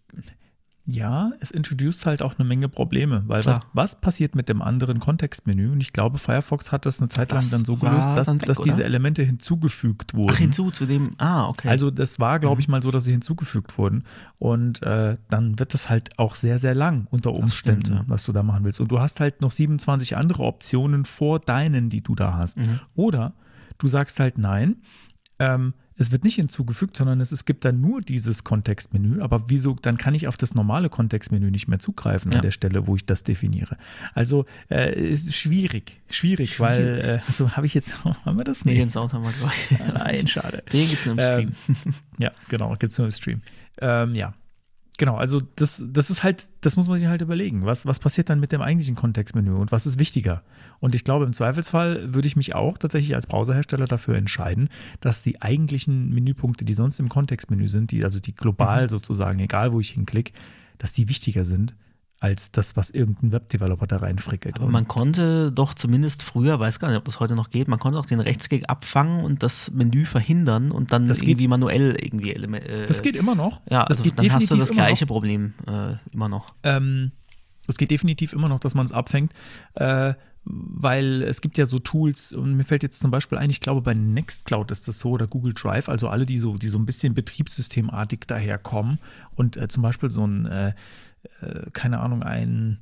Speaker 1: ja, es introduced halt auch eine Menge Probleme, weil was, was passiert mit dem anderen Kontextmenü? Und ich glaube, Firefox hat das eine Zeit lang
Speaker 3: Das
Speaker 1: dann so gelöst, dass,
Speaker 3: weg,
Speaker 1: dass diese? Elemente hinzugefügt wurden.
Speaker 3: Ach, hinzu zu dem. Ah, okay.
Speaker 1: Also das war, glaube ich, mal so, dass sie hinzugefügt wurden. Und äh, dann wird das halt auch sehr, sehr lang unter Umständen,
Speaker 3: stimmt, ja.
Speaker 1: was du da machen willst. Und du hast halt noch 27 andere Optionen vor deinen, die du da hast.
Speaker 3: Mhm.
Speaker 1: Oder du sagst halt nein, ähm, es wird nicht hinzugefügt, sondern es, es gibt dann nur dieses Kontextmenü. Aber wieso, dann kann ich auf das normale Kontextmenü nicht mehr zugreifen
Speaker 3: Ja.
Speaker 1: an der Stelle, wo ich das definiere. Also äh, ist schwierig, schwierig, weil, äh, so habe ich jetzt, haben wir das?
Speaker 3: nee,
Speaker 1: Nee.
Speaker 3: den Sound haben wir gleich.
Speaker 1: Nein, schade.
Speaker 3: Den gibt's nur im Stream.
Speaker 1: Ähm, ja, genau, gibt es nur im Stream. Ähm, ja. Genau, also das, das ist halt, das muss man sich halt überlegen. Was, was passiert dann mit dem eigentlichen Kontextmenü und was ist wichtiger? Und ich glaube, im Zweifelsfall würde ich mich auch tatsächlich als Browserhersteller dafür entscheiden, dass die eigentlichen Menüpunkte, die sonst im Kontextmenü sind, die, also die global
Speaker 3: Mhm.
Speaker 1: sozusagen, egal wo ich hinklicke, dass die wichtiger sind als das, was irgendein Webdeveloper da reinfrickelt.
Speaker 3: Aber man konnte doch zumindest früher, weiß gar nicht, ob das heute noch geht, man konnte auch den Rechtsklick abfangen und das Menü verhindern und dann
Speaker 1: Das geht-
Speaker 3: irgendwie manuell irgendwie Element. Äh,
Speaker 1: das geht immer noch.
Speaker 3: Ja,
Speaker 1: das
Speaker 3: also
Speaker 1: geht
Speaker 3: dann hast du das
Speaker 1: immer noch.
Speaker 3: gleiche Problem äh, immer noch.
Speaker 1: Ähm, es geht definitiv immer noch, dass man es abfängt, äh, weil es gibt ja so Tools und mir fällt jetzt zum Beispiel ein, ich glaube bei Nextcloud ist das so oder Google Drive, also alle, die so, die so ein bisschen betriebssystemartig daherkommen und äh, zum Beispiel so ein, äh, äh, keine Ahnung, ein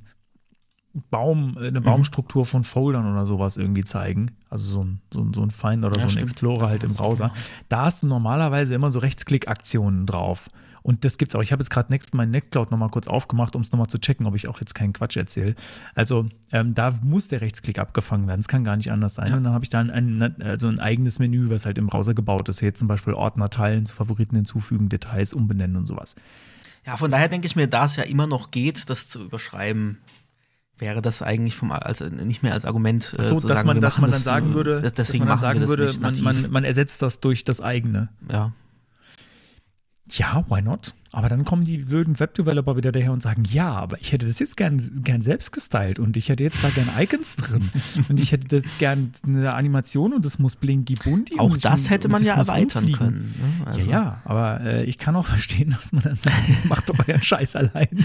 Speaker 1: Baum, äh,
Speaker 3: Mhm.
Speaker 1: eine Baumstruktur von Foldern oder sowas irgendwie zeigen. Also so ein, so ein, so ein Finder oder
Speaker 3: Ja,
Speaker 1: so ein
Speaker 3: stimmt.
Speaker 1: Explorer halt im
Speaker 3: Das
Speaker 1: Browser. Da hast du normalerweise immer so Rechtsklick-Aktionen drauf. Und das gibt's auch. Ich habe jetzt gerade Next, mein Nextcloud nochmal kurz aufgemacht, um es nochmal zu checken, ob ich auch jetzt keinen Quatsch erzähle. Also ähm, da muss der Rechtsklick abgefangen werden. Es kann gar nicht anders sein. Und dann habe ich da ein, ein, also ein eigenes Menü, was halt im Browser gebaut ist. Hier zum Beispiel Ordner teilen, zu Favoriten hinzufügen, Details umbenennen und sowas.
Speaker 3: Ja, von daher denke ich mir, da es ja immer noch geht, das zu überschreiben, wäre das eigentlich vom, als, nicht mehr als Argument äh,
Speaker 1: so,
Speaker 3: zu
Speaker 1: dass
Speaker 3: sagen,
Speaker 1: man,
Speaker 3: wir
Speaker 1: dass man dann sagen
Speaker 3: äh,
Speaker 1: würde,
Speaker 3: deswegen
Speaker 1: dass man dann sagen würde, man, man, man ersetzt das durch das eigene.
Speaker 3: ja.
Speaker 1: Ja, why not? Aber dann kommen die blöden Webdeveloper wieder daher und sagen, ja, aber ich hätte das jetzt gern, gern selbst gestylt und ich hätte jetzt da gern Icons drin und ich hätte jetzt gern eine Animation und das muss blinky bunti.
Speaker 3: Auch das hätte man
Speaker 1: das
Speaker 3: ja erweitern
Speaker 1: rumfliegen.
Speaker 3: können. Ne? Also,
Speaker 1: ja, ja, aber äh, ich kann auch verstehen, dass man dann sagt, macht doch euren Scheiß allein.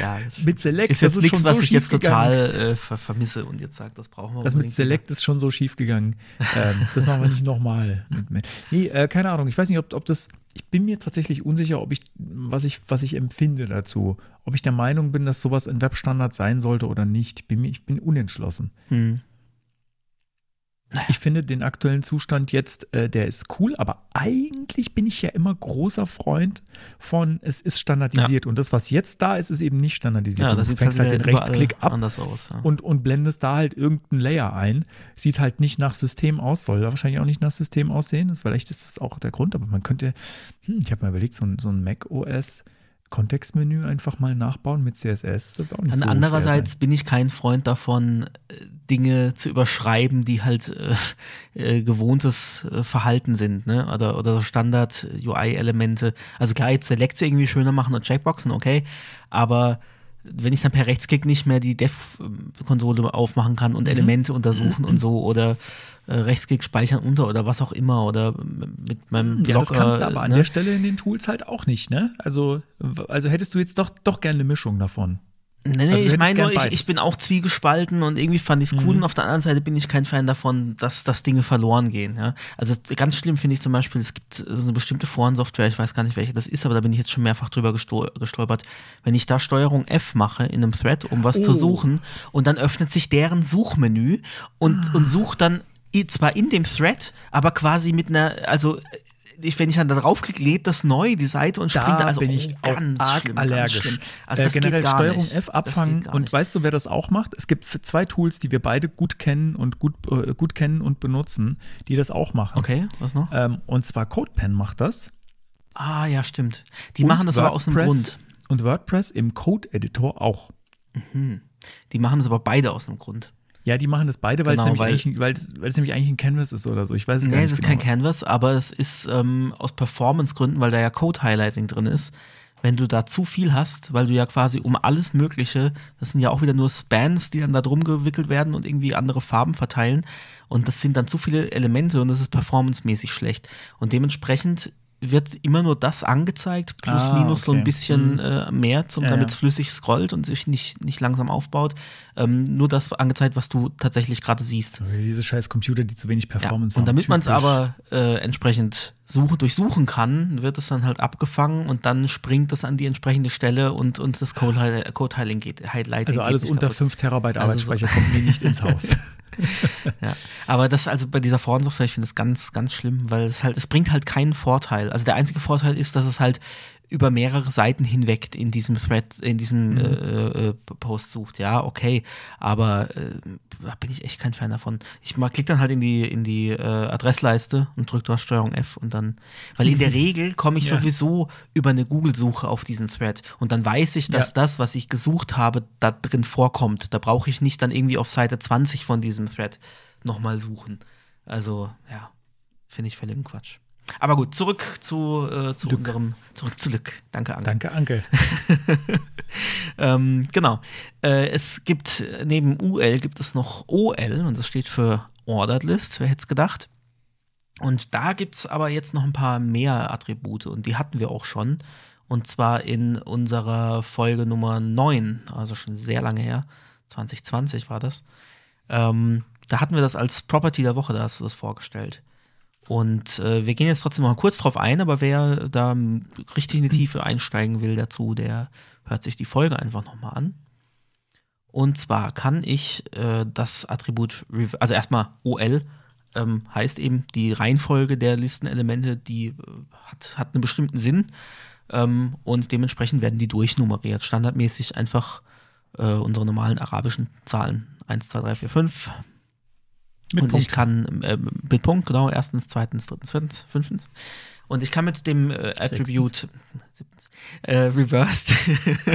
Speaker 3: ja.
Speaker 1: Mit Select
Speaker 3: Ist jetzt
Speaker 1: das
Speaker 3: nichts,
Speaker 1: schon
Speaker 3: was
Speaker 1: so
Speaker 3: ich jetzt
Speaker 1: gegangen.
Speaker 3: total äh, ver vermisse und jetzt sage, das brauchen wir
Speaker 1: Das mit Select ist schon so schief gegangen. ähm, das machen wir nicht nochmal. Nee, äh, keine Ahnung. Ich weiß nicht, ob, ob das. Ich bin mir tatsächlich unsicher, ob ich, was ich, was ich empfinde dazu. Ob ich der Meinung bin, dass sowas ein Webstandard sein sollte oder nicht. Ich bin, ich bin unentschlossen.
Speaker 3: Hm.
Speaker 1: Ich finde den aktuellen Zustand jetzt, äh, der ist cool, aber eigentlich bin ich ja immer großer Freund von, es ist standardisiert. Und das, was jetzt da ist, ist eben nicht standardisiert.
Speaker 3: Ja, das
Speaker 1: du
Speaker 3: sieht halt,
Speaker 1: fängst halt den Rechtsklick ab
Speaker 3: anders aus. Ja.
Speaker 1: und, und blendest da halt irgendeinen Layer ein. Sieht halt nicht nach System aus, soll wahrscheinlich auch nicht nach System aussehen. Vielleicht ist das auch der Grund, aber man könnte, hm, ich habe mal überlegt, so ein, so ein Mac OS Kontextmenü einfach mal nachbauen mit CSS. Nicht
Speaker 3: Dann
Speaker 1: so
Speaker 3: andererseits bin ich kein Freund davon, äh, Dinge zu überschreiben, die halt äh, äh, gewohntes äh, Verhalten sind, ne? Oder, oder so Standard-UI-Elemente. Also klar, jetzt Selects irgendwie schöner machen und Checkboxen, okay, aber wenn ich dann per Rechtsklick nicht mehr die Dev-Konsole aufmachen kann
Speaker 1: Mhm.
Speaker 3: und Elemente untersuchen und so oder äh, Rechtsklick speichern unter oder was auch immer oder mit meinem
Speaker 1: sein. Ja, das kannst du aber an
Speaker 3: ne?
Speaker 1: der Stelle in den Tools halt auch nicht, ne? Also, also hättest du jetzt doch, doch gerne eine Mischung davon.
Speaker 3: Nee, nee,
Speaker 1: Also
Speaker 3: ich meine nur, ich, ich bin auch zwiegespalten und irgendwie fand ich es cool
Speaker 1: Mhm.
Speaker 3: und auf der anderen Seite bin ich kein Fan davon, dass, dass Dinge verloren gehen. Ja? Also ganz schlimm finde ich zum Beispiel, es gibt so eine bestimmte Forensoftware, ich weiß gar nicht, welche das ist, aber da bin ich jetzt schon mehrfach drüber gesto- gestolpert. Wenn ich da Steuerung F mache in einem Thread, um was zu
Speaker 1: Oh.
Speaker 3: suchen und dann öffnet sich deren Suchmenü und,
Speaker 1: Ah.
Speaker 3: und sucht dann zwar in dem Thread, aber quasi mit einer, also wenn ich dann da draufklicke, lädt das neu die Seite und springt da, also
Speaker 1: bin ich
Speaker 3: oh, ganz
Speaker 1: arg
Speaker 3: schlimm,
Speaker 1: allergisch.
Speaker 3: Ganz schlimm. Also
Speaker 1: äh,
Speaker 3: das
Speaker 1: generell
Speaker 3: geht gar
Speaker 1: Steuerung
Speaker 3: nicht.
Speaker 1: F abfangen und weißt du, wer das auch macht? Es gibt zwei Tools, die wir beide gut kennen und gut, äh, gut kennen und benutzen, die das auch machen.
Speaker 3: Okay, was noch?
Speaker 1: Ähm, und zwar CodePen macht das.
Speaker 3: Ah, ja, stimmt. Die
Speaker 1: Und
Speaker 3: machen das aber aus einem
Speaker 1: WordPress-
Speaker 3: Grund.
Speaker 1: Und WordPress im Code-Editor auch.
Speaker 3: Die machen das aber beide aus einem Grund.
Speaker 1: Ja, die machen das beide, weil,
Speaker 3: Genau,
Speaker 1: es, nämlich
Speaker 3: weil-
Speaker 1: eigentlich, weil, weil es nämlich eigentlich ein Canvas ist oder so. Ich weiß es gar
Speaker 3: Nee,
Speaker 1: nicht
Speaker 3: es ist
Speaker 1: genau.
Speaker 3: kein Canvas, aber es ist ähm, aus Performance-Gründen, weil da ja Code-Highlighting drin ist. Wenn du da zu viel hast, weil du ja quasi um alles Mögliche, das sind ja auch wieder nur Spans, die dann da drum gewickelt werden und irgendwie andere Farben verteilen. Und das sind dann zu viele Elemente und das ist performancemäßig schlecht. Und dementsprechend wird immer nur das angezeigt, plus
Speaker 1: Ah,
Speaker 3: minus so ein
Speaker 1: okay.
Speaker 3: bisschen äh, mehr,
Speaker 1: Ja,
Speaker 3: damit es flüssig scrollt und sich nicht, nicht langsam aufbaut. Ähm, nur das angezeigt, was du tatsächlich gerade siehst.
Speaker 1: Diese scheiß Computer, die zu wenig Performance
Speaker 3: Ja, und
Speaker 1: haben.
Speaker 3: damit man es aber äh, entsprechend suchen, durchsuchen kann, wird es dann halt abgefangen und dann springt das an die entsprechende Stelle und, und das Code- Code-Highlighting geht. Highlighting
Speaker 1: Also alles unter
Speaker 3: kaputt.
Speaker 1: 5 Terabyte
Speaker 3: Also
Speaker 1: Arbeitsspeicher kommt mir nicht ins Haus.
Speaker 3: Ja. Aber das also bei dieser Forensoftware, ich finde das ganz, ganz schlimm, weil es halt, es bringt halt keinen Vorteil. Also der einzige Vorteil ist, dass es halt über mehrere Seiten hinweg in diesem Thread, in diesem
Speaker 1: Mhm.
Speaker 3: äh, äh, Post sucht. Ja, okay, aber äh, da bin ich echt kein Fan davon. Ich mal klick dann halt in die in die äh, Adressleiste und drück da Steuerung F und dann, weil in der Regel komme ich
Speaker 1: Ja.
Speaker 3: sowieso über eine Google-Suche auf diesen Thread und dann weiß ich, dass
Speaker 1: Ja.
Speaker 3: das, was ich gesucht habe, da drin vorkommt. Da brauche ich nicht dann irgendwie auf Seite 20 von diesem Thread nochmal suchen. Also, ja, finde ich völligen Quatsch. Aber gut, zurück zu, äh, zu
Speaker 1: Lück.
Speaker 3: unserem, zurück zu Lück. Danke, Anke.
Speaker 1: Danke, Anke.
Speaker 3: Ähm, genau. Äh, es gibt neben UL gibt es noch OL und das steht für Ordered List, wer hätte es gedacht. Und da gibt es aber jetzt noch ein paar mehr Attribute und die hatten wir auch schon. Und zwar in unserer Folge Nummer 9, also schon sehr lange her, 2020 war das. Ähm, da hatten wir das als Property der Woche, da hast du das vorgestellt. Und äh, wir gehen jetzt trotzdem mal kurz drauf ein, aber wer da richtig in die Tiefe einsteigen will dazu, der hört sich die Folge einfach nochmal an. Und zwar kann ich äh, das Attribut, also erstmal OL, ähm, heißt eben die Reihenfolge der Listenelemente, die äh, hat, hat einen bestimmten Sinn ähm, und dementsprechend werden die durchnummeriert. Standardmäßig einfach äh, unsere normalen arabischen Zahlen 1, 2, 3, 4, 5,
Speaker 1: Mit
Speaker 3: und
Speaker 1: Punkt.
Speaker 3: ich kann äh, mit Punkt, genau, erstens, zweitens, drittens, viertens, fünftens. Und ich kann mit dem äh, Attribute äh, reversed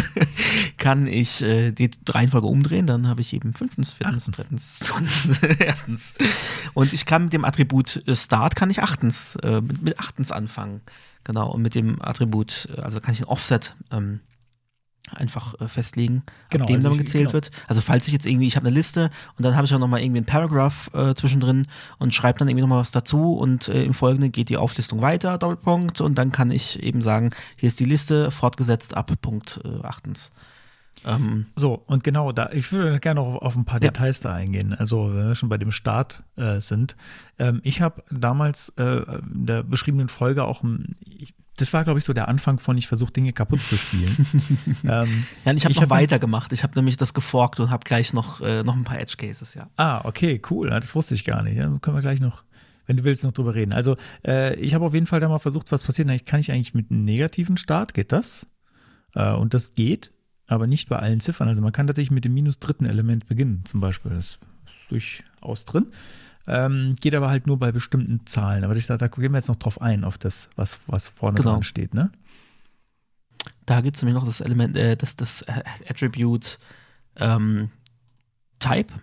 Speaker 3: kann ich äh, die Reihenfolge umdrehen, dann habe ich eben fünftens, viertens, drittens, zweitens, erstens. Und ich kann mit dem Attribut äh, Start kann ich achtens, äh, mit, mit achtens anfangen. Genau, und mit dem Attribut, äh, also kann ich ein Offset ähm, einfach äh, festlegen,
Speaker 1: Genau,
Speaker 3: ab dem
Speaker 1: also
Speaker 3: dann gezählt
Speaker 1: genau.
Speaker 3: wird. Also falls ich jetzt irgendwie, ich habe eine Liste und dann habe ich auch nochmal irgendwie einen Paragraph äh, zwischendrin und schreibe dann irgendwie nochmal was dazu und äh, im Folgenden geht die Auflistung weiter, Doppelpunkt, und dann kann ich eben sagen, hier ist die Liste fortgesetzt ab Punkt äh, achtens. Ähm,
Speaker 1: So, und genau, da, ich würde gerne noch auf, ein paar
Speaker 3: Ja.
Speaker 1: Details da eingehen. Also, wenn wir schon bei dem Start äh, sind. Ähm, ich habe damals äh, in der beschriebenen Folge auch, ein, ich, das war, glaube ich, so der Anfang von, ich versuche Dinge kaputt zu spielen. ähm,
Speaker 3: ja, und ich habe noch
Speaker 1: hab-
Speaker 3: weitergemacht. Ich habe nämlich das geforkt und habe gleich noch, äh, noch ein paar Edge Cases, ja.
Speaker 1: Ah, okay, cool. Ja, Das wusste ich gar nicht. Ja, können wir gleich noch, wenn du willst, noch drüber reden. Also, äh, ich habe auf jeden Fall da mal versucht, was passiert. Kann ich eigentlich mit einem negativen Start, geht das? Äh, und das geht, aber nicht bei allen Ziffern. Also, man kann tatsächlich mit dem minus dritten Element beginnen, zum Beispiel. Das ist durchaus drin. Ähm, geht aber halt nur bei bestimmten Zahlen. Aber ich, da, da gehen wir jetzt noch drauf ein, auf das, was, was vorne
Speaker 3: Genau.
Speaker 1: dran steht, ne?
Speaker 3: Da gibt es nämlich noch das Element, äh, das, das Attribute ähm, Type.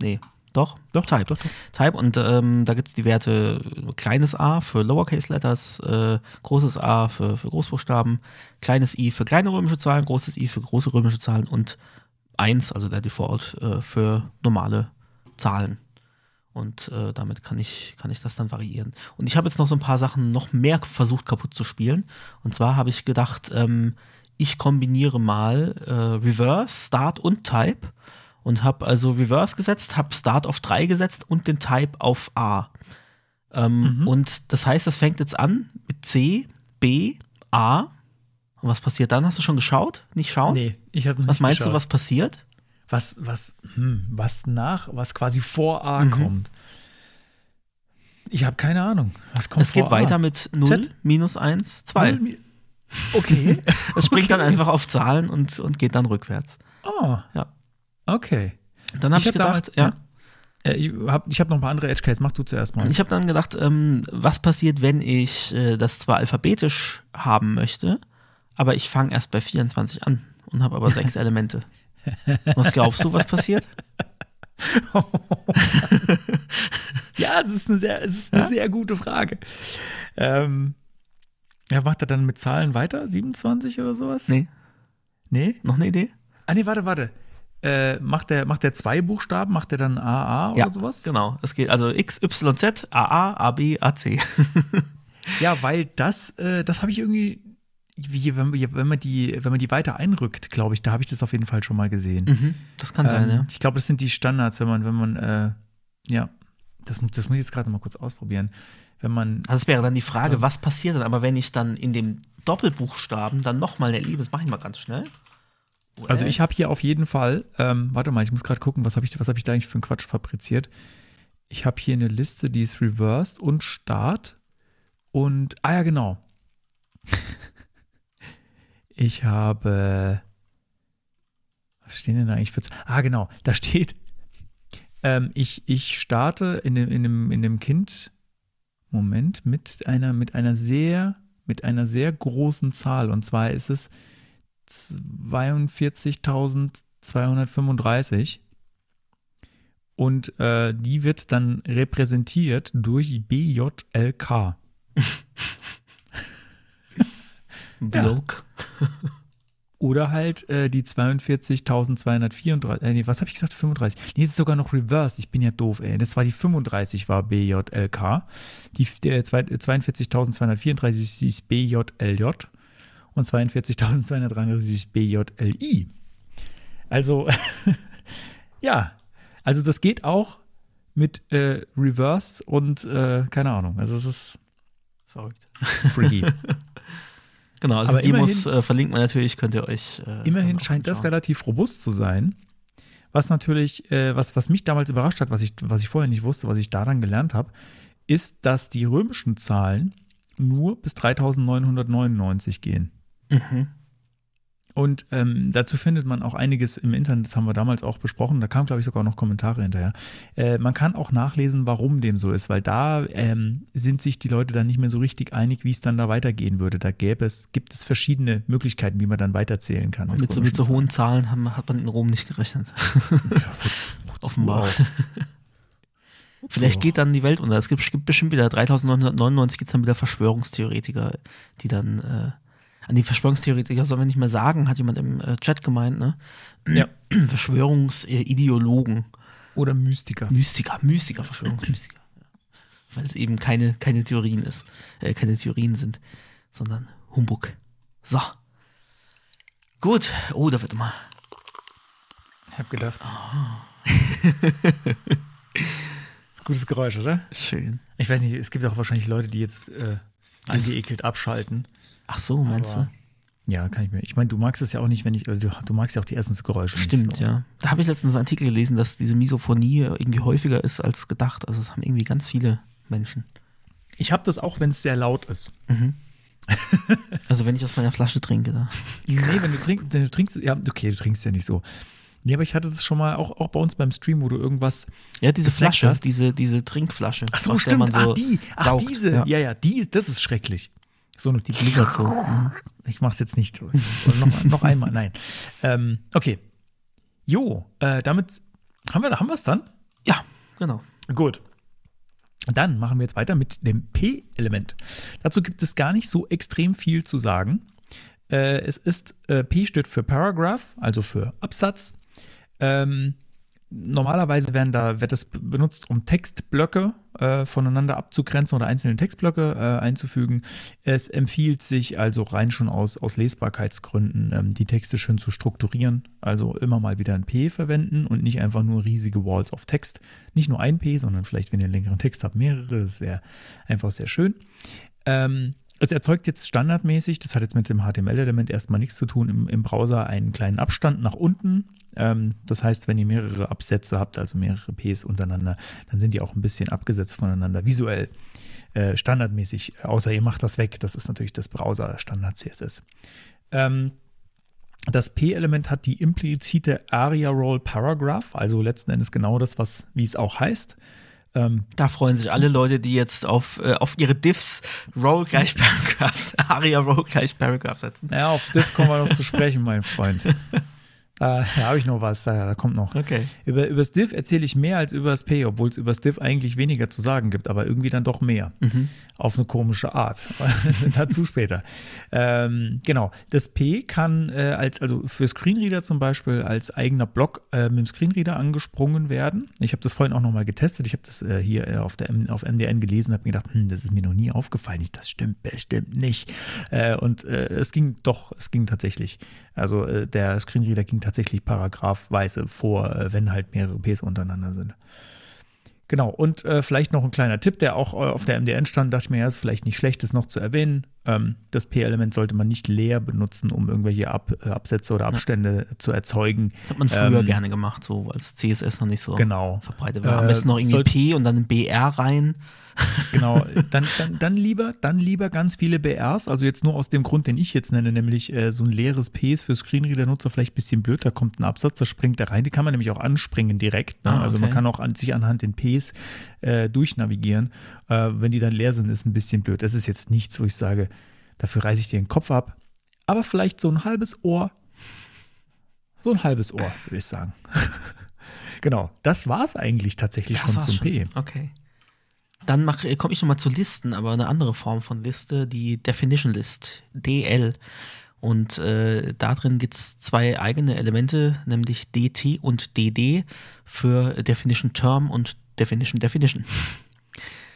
Speaker 3: Nee, doch,
Speaker 1: Doch,
Speaker 3: Type.
Speaker 1: doch, doch.
Speaker 3: Type und ähm, da gibt es die Werte kleines a für Lowercase Letters, äh, großes a für, für Großbuchstaben, kleines i für kleine römische Zahlen, großes i für große römische Zahlen und 1, also der Default, äh, für normale Zahlen. Und äh, damit kann ich, kann ich das dann variieren. Und ich habe jetzt noch so ein paar Sachen noch mehr versucht kaputt zu spielen. Und zwar habe ich gedacht, ähm, ich kombiniere mal äh, Reverse, Start und Type und habe also Reverse gesetzt, habe Start auf 3 gesetzt und den Type auf A. Ähm, Und das heißt, das fängt jetzt an mit C, B, A. Und was passiert dann? Hast du schon geschaut? Nicht schauen?
Speaker 1: Nee, ich habe
Speaker 3: Was meinst du, was passiert?
Speaker 1: Was, was, hm, was nach, was quasi vor A
Speaker 3: Mhm.
Speaker 1: kommt? Ich habe keine Ahnung. Was kommt
Speaker 3: Es geht weiter
Speaker 1: A?
Speaker 3: mit 0,
Speaker 1: Z?
Speaker 3: minus 1, 2.
Speaker 1: Null- Okay.
Speaker 3: Es springt dann
Speaker 1: Okay.
Speaker 3: einfach auf Zahlen und, und geht dann rückwärts.
Speaker 1: Oh,
Speaker 3: Ja.
Speaker 1: okay.
Speaker 3: Dann habe
Speaker 1: Ich
Speaker 3: ich,
Speaker 1: hab
Speaker 3: gedacht,
Speaker 1: damals-
Speaker 3: ja.
Speaker 1: Äh, ich habe ich hab noch ein paar andere Edge Cases. Mach du zuerst mal.
Speaker 3: Ich habe dann gedacht, ähm, was passiert, wenn ich äh, das zwar alphabetisch haben möchte, aber ich fange erst bei 24 an und habe aber sechs Elemente. Was glaubst du, was passiert?
Speaker 1: ja, es ist eine sehr, es ist eine
Speaker 3: Ja?
Speaker 1: sehr gute Frage. Ähm, ja, macht er dann mit Zahlen weiter? 27 oder sowas?
Speaker 3: Nee,
Speaker 1: Nee?
Speaker 3: noch eine Idee?
Speaker 1: Ah, nee, warte, warte. Äh, macht der, macht der zwei Buchstaben? Macht der dann AA
Speaker 3: ja,
Speaker 1: oder sowas?
Speaker 3: genau. Es geht also X, Y, Z, AA, AB, AC.
Speaker 1: Ja, weil das, äh, das habe ich irgendwie, wie, wenn, man- wenn, man die, wenn man die weiter einrückt, glaube ich, da habe ich das auf jeden Fall schon mal gesehen.
Speaker 3: Mhm, das kann sein,
Speaker 1: ähm,
Speaker 3: ja.
Speaker 1: Ich glaube, das sind die Standards, wenn man, wenn man, äh, ja, das, das muss ich jetzt gerade mal kurz ausprobieren. Wenn man,
Speaker 3: Also es wäre dann die Frage,
Speaker 1: Ja.
Speaker 3: was passiert dann, aber wenn ich dann in dem Doppelbuchstaben dann nochmal eine Liebe, das mache ich mal ganz schnell.
Speaker 1: also ich habe hier auf jeden Fall, ähm, warte mal, ich muss gerade gucken, was habe ich, was habe ich da eigentlich für einen Quatsch fabriziert? Ich habe hier eine Liste, die ist reversed und Start und, ah ja, genau. Ich habe, was stehen denn da eigentlich für, ah genau, da steht, ähm, ich, ich starte in dem, in dem, in dem Kind, Moment, mit einer, mit einer sehr, mit einer sehr großen Zahl und zwar ist es 42.235 und äh, die wird dann repräsentiert durch BJLK.
Speaker 3: Blok.
Speaker 1: Oder halt äh, die 42.234, äh, nee, was habe ich gesagt? 35. Nee, es ist sogar noch reversed. Ich bin ja doof, ey. Das war die 35 war BJLK. Die zwei- 42.234 ist BJLJ und 42.233 ist BJLI. Also, ja. Also, das geht auch mit äh, reversed und äh, keine Ahnung. Also, es ist
Speaker 3: Verrückt.
Speaker 1: freaky.
Speaker 3: Genau, also
Speaker 1: Aber
Speaker 3: Demos
Speaker 1: immerhin-
Speaker 3: äh, verlinkt man natürlich, könnt ihr euch. Äh,
Speaker 1: Immerhin scheint das relativ robust zu sein. Was natürlich, äh, was, was mich damals überrascht hat, was ich, was ich vorher nicht wusste, was ich da dann gelernt habe, ist, dass die römischen Zahlen nur bis 3999 gehen.
Speaker 3: Mhm.
Speaker 1: Und ähm, dazu findet man auch einiges im Internet, das haben wir damals auch besprochen, da kamen, glaube ich, sogar noch Kommentare hinterher. Äh, man kann auch nachlesen, warum dem so ist, weil da ähm, sind sich die Leute dann nicht mehr so richtig einig, wie es dann da weitergehen würde. Da gäbe es, gibt es verschiedene Möglichkeiten, wie man dann weiterzählen kann.
Speaker 3: Und mit, so, mit so hohen Zahlen haben, hat man in Rom nicht gerechnet. Offenbar. Vielleicht geht dann die Welt unter. Es gibt, gibt bestimmt wieder 3999 gibt es dann wieder Verschwörungstheoretiker, die dann äh, an die Verschwörungstheoretiker sollen wir nicht mehr sagen, hat jemand im äh, Chat gemeint, ne?
Speaker 1: Ja.
Speaker 3: Verschwörungsideologen.
Speaker 1: Oder Mystiker.
Speaker 3: Mystiker, Mystiker, Verschwörungsmystiker. Weil es eben keine, keine Theorien ist, äh, keine Theorien sind, sondern Humbug. So. Gut. Oh, da wird immer.
Speaker 1: Ich habe gedacht. Gutes Geräusch, oder?
Speaker 3: Schön.
Speaker 1: Ich weiß nicht, es gibt auch wahrscheinlich Leute, die jetzt äh, angeekelt abschalten.
Speaker 3: Ach so, meinst
Speaker 1: Aber-
Speaker 3: du?
Speaker 1: Ja, kann ich mir. Ich meine, du magst es ja auch nicht, wenn ich. äh, Du, du magst ja auch die Essensgeräusche.
Speaker 3: Stimmt,
Speaker 1: nicht, so.
Speaker 3: ja. Da habe ich letztens einen Artikel gelesen, dass diese Misophonie irgendwie häufiger ist als gedacht. Also es haben irgendwie ganz viele Menschen.
Speaker 1: Ich habe das auch, wenn es sehr laut ist.
Speaker 3: Also wenn ich aus meiner Flasche trinke, da.
Speaker 1: Nee, wenn du trinkst, wenn du trinkst, ja, okay, du trinkst ja nicht so. Nee, aber ich hatte das schon mal auch, auch bei uns beim Stream, wo du irgendwas.
Speaker 3: Ja, diese Flasche,
Speaker 1: hast.
Speaker 3: diese, diese Trinkflasche.
Speaker 1: Ach so,
Speaker 3: aus der
Speaker 1: stimmt.
Speaker 3: man so
Speaker 1: ach, die. Ach,
Speaker 3: saugt.
Speaker 1: diese.
Speaker 3: Ja.
Speaker 1: Ja. ja, die, das ist schrecklich. So, die blickert so. Ich mach's jetzt nicht. noch, noch einmal, nein. Ähm, okay. Jo, äh, damit haben wir haben es dann?
Speaker 3: Ja, genau.
Speaker 1: Gut. Dann machen wir jetzt weiter mit dem P-Element. Dazu gibt es gar nicht so extrem viel zu sagen. Äh, es ist, äh, P steht für Paragraph, also für Absatz. Ähm, normalerweise werden da, wird das benutzt, um Textblöcke äh, voneinander abzugrenzen oder einzelne Textblöcke äh, einzufügen. Es empfiehlt sich also rein schon aus, aus Lesbarkeitsgründen, ähm, die Texte schön zu strukturieren. Also immer mal wieder ein P verwenden und nicht einfach nur riesige Walls of Text. Nicht nur ein P, sondern vielleicht, wenn ihr einen längeren Text habt, mehrere. Das wäre einfach sehr schön. Ähm, es erzeugt jetzt standardmäßig, das hat jetzt mit dem HTML-Element erstmal nichts zu tun, im, im Browser einen kleinen Abstand nach unten. Ähm, das heißt, wenn ihr mehrere Absätze habt, also mehrere Ps untereinander, dann sind die auch ein bisschen abgesetzt voneinander, visuell, äh, standardmäßig. Außer ihr macht das weg, das ist natürlich das Browser-Standard-CSS. Ähm, das P-Element hat die implizite Aria Roll Paragraph, also letzten Endes genau das, was, wie es auch heißt.
Speaker 3: Ähm, da freuen sich alle Leute, die jetzt auf, äh, auf ihre Diffs Roll gleich Paragraphs, Aria Roll gleich Paragraph setzen.
Speaker 1: Ja, auf Diff kommen wir noch zu sprechen, mein Freund. Äh, da habe ich noch was, da, da, kommt noch.
Speaker 3: Okay.
Speaker 1: Über, über das Div erzähle ich mehr als über das P, obwohl es über das Div eigentlich weniger zu sagen gibt, aber irgendwie dann doch mehr. Mhm. Auf eine komische Art. Dazu später. Ähm, genau. Das P kann äh, als, also für Screenreader zum Beispiel als eigener Block äh, mit dem Screenreader angesprungen werden. Ich habe das vorhin auch nochmal getestet. Ich habe das äh, hier äh, auf, der M auf MDN gelesen, habe mir gedacht, hm, das ist mir noch nie aufgefallen. Ich, das stimmt bestimmt nicht. Äh, und es ging doch, es ging tatsächlich. Also der Screenreader ging tatsächlich paragraphweise vor, äh, wenn halt mehrere Ps untereinander sind. Genau, und äh, vielleicht noch ein kleiner Tipp, der auch äh, auf der MDN stand, dachte ich mir, ja, ist vielleicht nicht schlecht, das noch zu erwähnen. Ähm, das P-Element sollte man nicht leer benutzen, um irgendwelche Ab äh, Absätze oder Abstände ja. zu erzeugen.
Speaker 3: Das hat man früher ähm, gerne gemacht, so als CSS noch nicht so
Speaker 1: genau.
Speaker 3: verbreitet war. Am besten noch irgendwie P und dann ein BR rein.
Speaker 1: Genau, dann, dann, dann, lieber, dann lieber ganz viele BRs, also jetzt nur aus dem Grund, den ich jetzt nenne, nämlich äh, so ein leeres P ist für Screenreader-Nutzer vielleicht ein bisschen blöd, da kommt ein Absatz, da springt der rein, die kann man nämlich auch anspringen direkt. Ne? Ah, okay. Also man kann auch an, sich anhand den Ps äh, durchnavigieren. Äh, wenn die dann leer sind, ist ein bisschen blöd. Das ist jetzt nichts, wo ich sage, dafür reiße ich dir den Kopf ab, aber vielleicht so ein halbes Ohr, so ein halbes Ohr, würde ich sagen. genau, das war es eigentlich tatsächlich das schon zum schon. P.
Speaker 3: Okay. Dann äh, komme ich nochmal zu Listen, aber eine andere Form von Liste, die Definition List, DL. Und äh, drin gibt es zwei eigene Elemente, nämlich DT und DD für Definition Term und Definition Definition.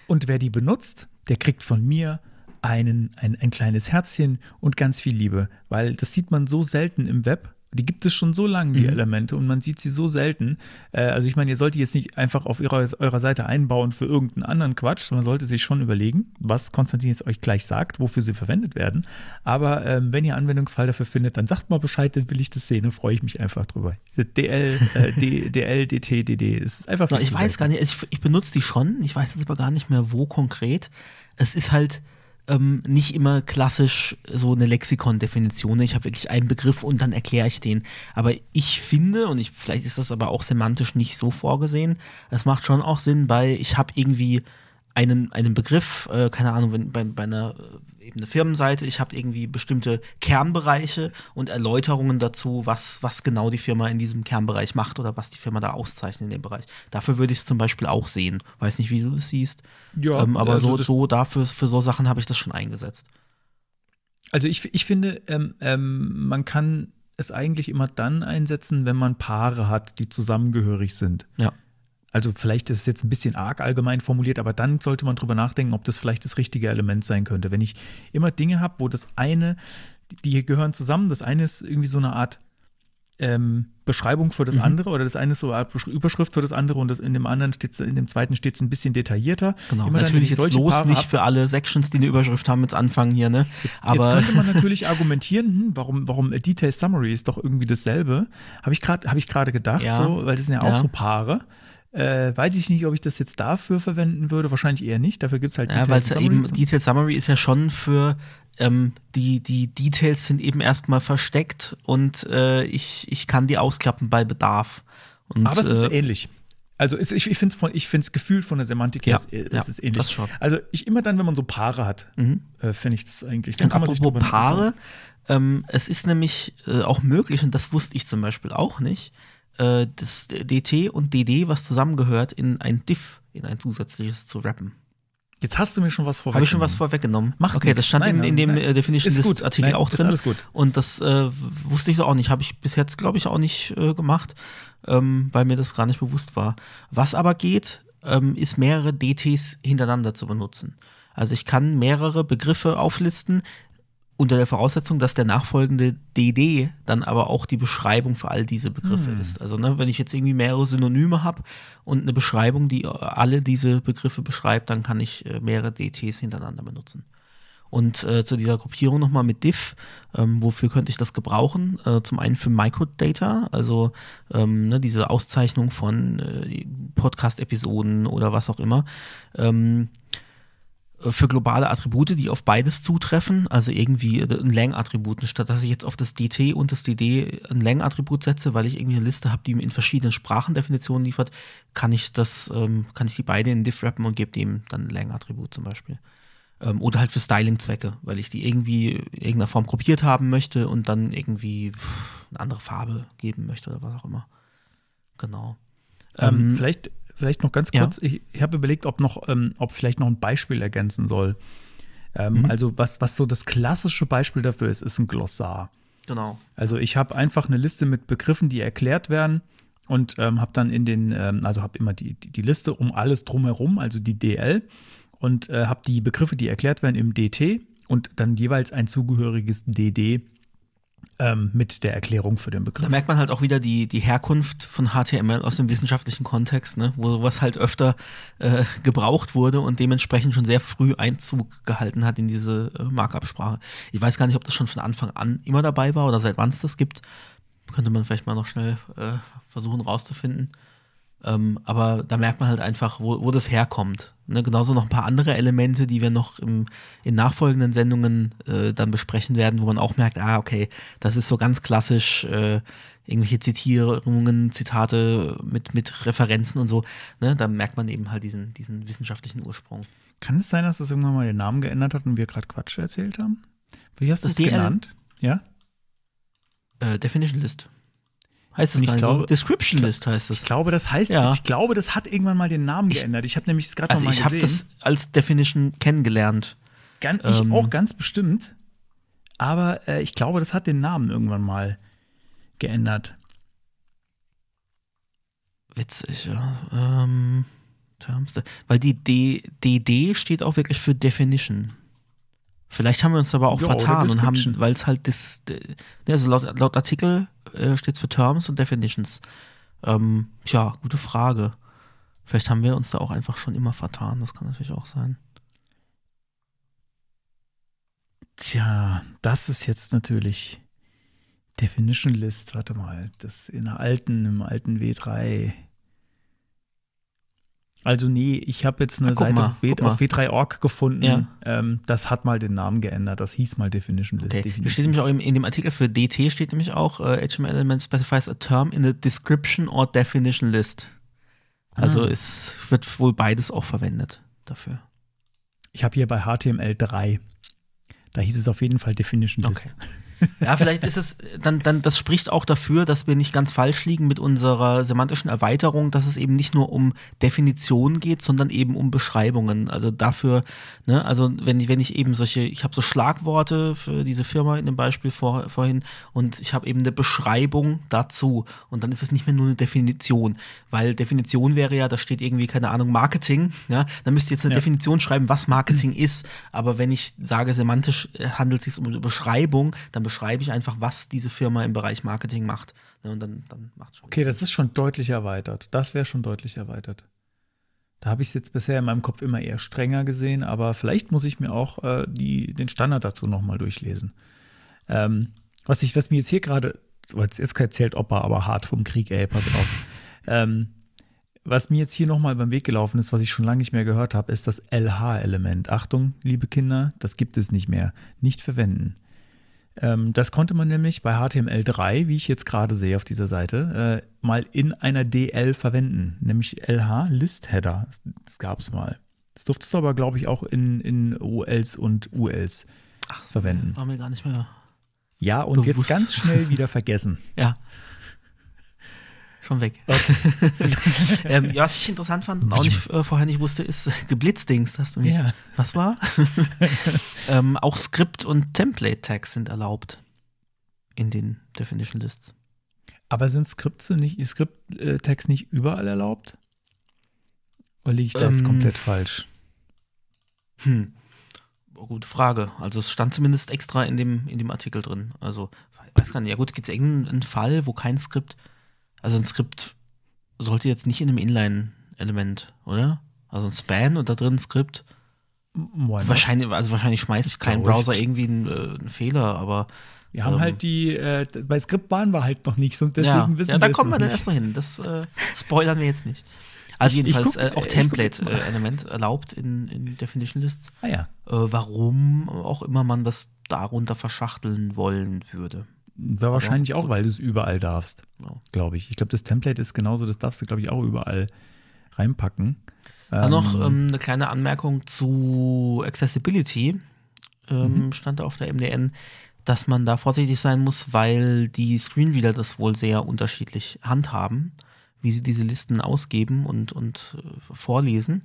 Speaker 1: Und wer die benutzt, der kriegt von mir einen, ein, ein kleines Herzchen und ganz viel Liebe, weil das sieht man so selten im Web die gibt es schon so lange, die mhm. Elemente, und man sieht sie so selten. Äh, also ich meine, ihr solltet jetzt nicht einfach auf ihrer, eurer Seite einbauen für irgendeinen anderen Quatsch, sondern sollte sich schon überlegen, was Konstantin jetzt euch gleich sagt, wofür sie verwendet werden. Aber ähm, wenn ihr Anwendungsfall dafür findet, dann sagt mal Bescheid, dann will ich das sehen, dann freue ich mich einfach drüber. DL, äh, D, DL, DT, DD, es ist einfach.
Speaker 3: Ich weiß gar nicht, ich, ich benutze die schon, ich weiß jetzt aber gar nicht mehr, wo konkret. Es ist halt ähm, nicht immer klassisch so eine Lexikon-Definition. Ich habe wirklich einen Begriff und dann erkläre ich den. Aber ich finde, und ich, vielleicht ist das aber auch semantisch nicht so vorgesehen, es macht schon auch Sinn bei, ich habe irgendwie einen, einen Begriff, äh, keine Ahnung, wenn bei, bei einer eben eine Firmenseite, ich habe irgendwie bestimmte Kernbereiche und Erläuterungen dazu, was, was genau die Firma in diesem Kernbereich macht oder was die Firma da auszeichnet in dem Bereich. Dafür würde ich es zum Beispiel auch sehen. Weiß nicht, wie du das siehst. Ja, ähm, aber also so, so dafür, für so Sachen habe ich das schon eingesetzt.
Speaker 1: Also ich, ich finde, ähm, ähm, man kann es eigentlich immer dann einsetzen, wenn man Paare hat, die zusammengehörig sind.
Speaker 3: Ja.
Speaker 1: Also vielleicht ist es jetzt ein bisschen arg allgemein formuliert, aber dann sollte man drüber nachdenken, ob das vielleicht das richtige Element sein könnte. Wenn ich immer Dinge habe, wo das eine, die gehören zusammen, das eine ist irgendwie so eine Art ähm, Beschreibung für das mhm. andere oder das eine ist so eine Art Überschrift für das andere und das in dem anderen steht in dem zweiten steht es ein bisschen detaillierter.
Speaker 3: Genau, Immer natürlich dann, jetzt bloß Paare nicht für alle Sections, die eine Überschrift haben, jetzt anfangen hier, ne?
Speaker 1: Aber jetzt könnte man natürlich argumentieren, hm, warum, warum a Detail Summary ist doch irgendwie dasselbe. Habe ich gerade hab ich gedacht, ja. so, weil das sind ja auch ja. so Paare. Äh, weiß ich nicht, ob ich das jetzt dafür verwenden würde. Wahrscheinlich eher nicht. Dafür gibt es halt
Speaker 3: Ja, weil es eben Detail Summary ist ja schon für ähm, die, die Details sind eben erstmal versteckt und äh, ich, ich kann die ausklappen bei Bedarf. Und,
Speaker 1: Aber es ist äh, ähnlich. Also ist, ich, ich finde es ich find's gefühlt von der Semantik her,
Speaker 3: Ja,
Speaker 1: ist, ist
Speaker 3: ja,
Speaker 1: es ähnlich.
Speaker 3: das schon.
Speaker 1: Also ich immer dann, wenn man so Paare hat, äh, finde ich das eigentlich. Dann
Speaker 3: Und
Speaker 1: kann man sich
Speaker 3: apropos
Speaker 1: drüber
Speaker 3: Paare, ähm, es ist nämlich äh, auch möglich, und das wusste ich zum Beispiel auch nicht, äh, das DT und DD, was zusammengehört, in ein Diff, in ein zusätzliches zu rappen.
Speaker 1: Jetzt hast du mir schon was vorweggenommen.
Speaker 3: Habe ich schon was vorweggenommen?
Speaker 1: Macht
Speaker 3: okay,
Speaker 1: nichts.
Speaker 3: das stand
Speaker 1: Nein,
Speaker 3: in, in dem
Speaker 1: nein,
Speaker 3: äh, Definition
Speaker 1: ist.
Speaker 3: List Artikel
Speaker 1: Nein,
Speaker 3: auch
Speaker 1: ist
Speaker 3: drin.
Speaker 1: alles gut.
Speaker 3: Und das äh, wusste ich so auch nicht. Habe ich bis jetzt, glaube ich, auch nicht äh, gemacht, ähm, weil mir das gar nicht bewusst war. Was aber geht, ähm, ist mehrere DTs hintereinander zu benutzen. Also ich kann mehrere Begriffe auflisten, unter der Voraussetzung, dass der nachfolgende DD dann aber auch die Beschreibung für all diese Begriffe
Speaker 1: Hm.
Speaker 3: ist. Also ne, wenn ich jetzt irgendwie mehrere Synonyme habe und eine Beschreibung, die alle diese Begriffe beschreibt, dann kann ich äh, mehrere DTs hintereinander benutzen. Und äh, zu dieser Gruppierung nochmal mit diff, ähm, wofür könnte ich das gebrauchen? Äh, zum einen für Microdata, also ähm, ne, diese Auszeichnung von äh, Podcast-Episoden oder was auch immer. Ähm, für globale Attribute, die auf beides zutreffen, also irgendwie ein Lang-Attribut, statt dass ich jetzt auf das DT und das DD ein Lang-Attribut setze, weil ich irgendwie eine Liste habe, die mir in verschiedenen Sprachendefinitionen liefert, kann ich das, ähm, kann ich die beide in diff rappen und gebe dem dann ein Lang-Attribut zum Beispiel. Ähm, oder halt für Styling-Zwecke, weil ich die irgendwie in irgendeiner Form gruppiert haben möchte und dann irgendwie eine andere Farbe geben möchte oder was auch immer. Genau.
Speaker 1: Ähm,
Speaker 3: Ähm,
Speaker 1: vielleicht, vielleicht noch ganz
Speaker 3: ja.
Speaker 1: kurz, ich, ich habe überlegt, ob noch, ähm, ob vielleicht noch ein Beispiel ergänzen soll. Ähm,
Speaker 3: Mhm.
Speaker 1: Also was, was so das klassische Beispiel dafür ist, ist ein Glossar.
Speaker 3: Genau.
Speaker 1: Also ich habe einfach eine Liste mit Begriffen, die erklärt werden und ähm, habe dann in den, ähm, also habe immer die, die, die Liste um alles drumherum, also die DL und äh, habe die Begriffe, die erklärt werden, im DT und dann jeweils ein zugehöriges DD ähm, mit der Erklärung für den
Speaker 3: Da
Speaker 1: Begriff.
Speaker 3: merkt man halt auch wieder die, die Herkunft von HTML aus dem wissenschaftlichen Kontext, ne? wo sowas halt öfter äh, gebraucht wurde und dementsprechend schon sehr früh Einzug gehalten hat in diese äh, Markup-Sprache. Ich weiß gar nicht, ob das schon von Anfang an immer dabei war oder seit wann es das gibt. Könnte man vielleicht mal noch schnell äh, versuchen rauszufinden. Ähm, aber da merkt man halt einfach, wo, wo das herkommt. Ne? Genauso noch ein paar andere Elemente, die wir noch im, in nachfolgenden Sendungen äh, dann besprechen werden, wo man auch merkt, ah, okay, das ist so ganz klassisch äh, irgendwelche Zitierungen, Zitate mit, mit Referenzen und so. Ne? Da merkt man eben halt diesen, diesen wissenschaftlichen Ursprung.
Speaker 1: Kann es sein, dass das irgendwann mal den Namen geändert hat und wir gerade Quatsch erzählt haben? Wie hast du
Speaker 3: Das
Speaker 1: es genannt? Ja?
Speaker 3: Äh, Definition List. Heißt das
Speaker 1: ich
Speaker 3: nicht so?
Speaker 1: glaube-
Speaker 3: Description List heißt das.
Speaker 1: Ich glaube, das heißt,
Speaker 3: Ja.
Speaker 1: ich glaube, das hat irgendwann mal den Namen
Speaker 3: Ich-
Speaker 1: geändert. Ich habe nämlich gerade
Speaker 3: also
Speaker 1: mal
Speaker 3: ich habe
Speaker 1: gesehen.
Speaker 3: das als Definition kennengelernt.
Speaker 1: Gan ich
Speaker 3: ähm,
Speaker 1: auch ganz bestimmt. Aber äh, ich glaube, das hat den Namen irgendwann mal geändert.
Speaker 3: Witzig, ja. Ähm, Terms, weil die D, DD steht auch wirklich für Definition. Vielleicht haben wir uns aber auch
Speaker 1: oder
Speaker 3: vertan und haben, weil es halt das, also laut, laut Artikel äh, steht es für Terms und Definitions. Ähm, tja, gute Frage. Vielleicht haben wir uns da auch einfach schon immer vertan, das kann natürlich auch sein.
Speaker 1: Tja, das ist jetzt natürlich Definition List. Warte mal, das in der alten, im alten W3. Also nee, ich habe jetzt eine
Speaker 3: guck
Speaker 1: Seite
Speaker 3: mal,
Speaker 1: auf, w, auf W3.org gefunden.
Speaker 3: Ja.
Speaker 1: Ähm, das hat mal den Namen geändert. Das hieß mal Definition List.
Speaker 3: Okay. Hier
Speaker 1: definitiv.
Speaker 3: steht nämlich auch im, in dem Artikel für DT steht nämlich auch, äh, HTML Element specifies a term in a description or definition list. Also
Speaker 1: Ah.
Speaker 3: es wird wohl beides auch verwendet dafür.
Speaker 1: Ich habe hier bei HTML3. Da hieß es auf jeden Fall Definition List.
Speaker 3: Okay. Ja, vielleicht ist es, dann, dann, das spricht auch dafür, dass wir nicht ganz falsch liegen mit unserer semantischen Erweiterung, dass es eben nicht nur um Definitionen geht, sondern eben um Beschreibungen. Also dafür, ne, also wenn ich, wenn ich eben solche, ich habe so Schlagworte für diese Firma in dem Beispiel vor, vorhin und ich habe eben eine Beschreibung dazu und dann ist es nicht mehr nur eine Definition, weil Definition wäre ja, da steht irgendwie, keine Ahnung, Marketing, ja, dann müsst ihr jetzt eine
Speaker 1: Ja.
Speaker 3: Definition schreiben, was Marketing ist, aber wenn ich sage, semantisch handelt es sich um eine Beschreibung, dann beschreibe ich einfach, was diese Firma im Bereich Marketing macht. Ne, und dann, dann macht es schon.
Speaker 1: Okay,
Speaker 3: Sinn.
Speaker 1: das ist schon deutlich erweitert. Das wäre schon deutlich erweitert. Da habe ich es jetzt bisher in meinem Kopf immer eher strenger gesehen, aber vielleicht muss ich mir auch äh, die, den Standard dazu nochmal durchlesen. Ähm, was, ich, was mir jetzt hier gerade, jetzt ist erzählt Opa, aber hart vom Krieg, ey, pass auf. ähm, was mir jetzt hier nochmal beim Weg gelaufen ist, was ich schon lange nicht mehr gehört habe, ist das LH-Element. Achtung, liebe Kinder, das gibt es nicht mehr. Nicht verwenden. Ähm, das konnte man nämlich bei HTML3, wie ich jetzt gerade sehe auf dieser Seite, äh, mal in einer DL verwenden, nämlich LH List Header. Das, das gab es mal. Das durftest du aber, glaube ich, auch in, in OLs und ULs
Speaker 3: Ach, das
Speaker 1: verwenden.
Speaker 3: War mir gar nicht mehr.
Speaker 1: Ja, und jetzt
Speaker 3: Bewusst.
Speaker 1: ganz schnell wieder vergessen.
Speaker 3: Ja. Schon weg. ähm, ja, was ich interessant fand und auch nicht, äh, vorher nicht wusste, ist Geblitzdings. Hast du mich.
Speaker 1: Ja.
Speaker 3: Was war? ähm, auch Skript- und Template-Tags sind erlaubt in den Definition Lists.
Speaker 1: Aber sind Skripte nicht, Skript-Tags nicht überall erlaubt? Oder liege ich da jetzt
Speaker 3: Ähm,
Speaker 1: komplett falsch?
Speaker 3: Hm. Oh, gute Frage. Also es stand zumindest extra in dem, in dem Artikel drin. Also, weiß gar nicht. Ja gut, gibt es irgendeinen Fall, wo kein Skript, also ein Skript sollte jetzt nicht in einem Inline-Element, oder? Also ein Span und da drin ein Skript. Wahrscheinlich, also wahrscheinlich schmeißt kein Browser
Speaker 1: nicht.
Speaker 3: irgendwie einen, äh, einen Fehler, aber
Speaker 1: Wir haben
Speaker 3: ähm,
Speaker 1: halt die, äh, bei Skript waren wir halt noch nicht, und deswegen
Speaker 3: ja,
Speaker 1: wissen
Speaker 3: ja, da
Speaker 1: wir es
Speaker 3: kommen
Speaker 1: noch
Speaker 3: wir dann erst noch hin. Das äh, spoilern wir jetzt nicht. Also jedenfalls
Speaker 1: guck-
Speaker 3: äh, auch. Template-Element erlaubt in, in Definition Lists.
Speaker 1: Ah ja,
Speaker 3: Äh, warum auch immer man das darunter verschachteln wollen würde.
Speaker 1: War wahrscheinlich auch, weil du es überall darfst,
Speaker 3: Ja.
Speaker 1: glaube ich. Ich glaube, das Template ist genauso, das darfst du, glaube ich, auch überall reinpacken.
Speaker 3: Dann noch
Speaker 1: Ähm,
Speaker 3: ähm, eine kleine Anmerkung zu Accessibility. Ähm, Stand da auf der MDN, dass man da vorsichtig sein muss, weil die Screenreader das wohl sehr unterschiedlich handhaben, wie sie diese Listen ausgeben und, und äh, vorlesen.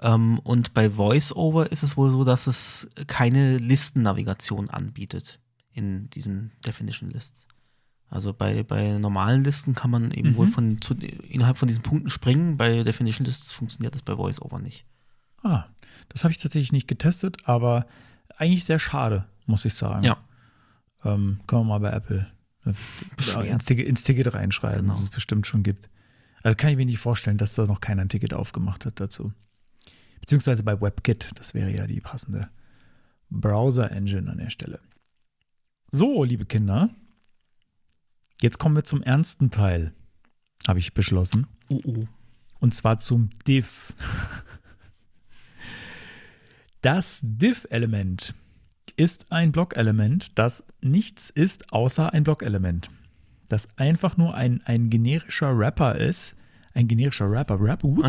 Speaker 3: Ähm, und bei VoiceOver ist es wohl so, dass es keine Listennavigation anbietet in diesen Definition Lists. Also bei, bei normalen Listen kann man eben wohl von, zu, innerhalb von diesen Punkten springen. Bei Definition Lists funktioniert das bei VoiceOver nicht.
Speaker 1: Ah, das habe ich tatsächlich nicht getestet, aber eigentlich sehr schade, muss ich sagen.
Speaker 3: Ja.
Speaker 1: Ähm, können wir mal bei Apple äh, ins, Ticket, ins Ticket reinschreiben,
Speaker 3: Genau.
Speaker 1: dass es bestimmt schon gibt. Also kann ich mir nicht vorstellen, dass da noch keiner ein Ticket aufgemacht hat dazu. Beziehungsweise bei WebKit, das wäre ja die passende Browser-Engine an der Stelle. So, liebe Kinder, jetzt kommen wir zum ernsten Teil, habe ich beschlossen.
Speaker 3: Oh, oh.
Speaker 1: Und zwar zum Diff. Das Diff-Element ist ein Blockelement, das nichts ist außer ein Blockelement. Das einfach nur ein, ein generischer Rapper ist. Ein generischer Rapper. Rap? Uh,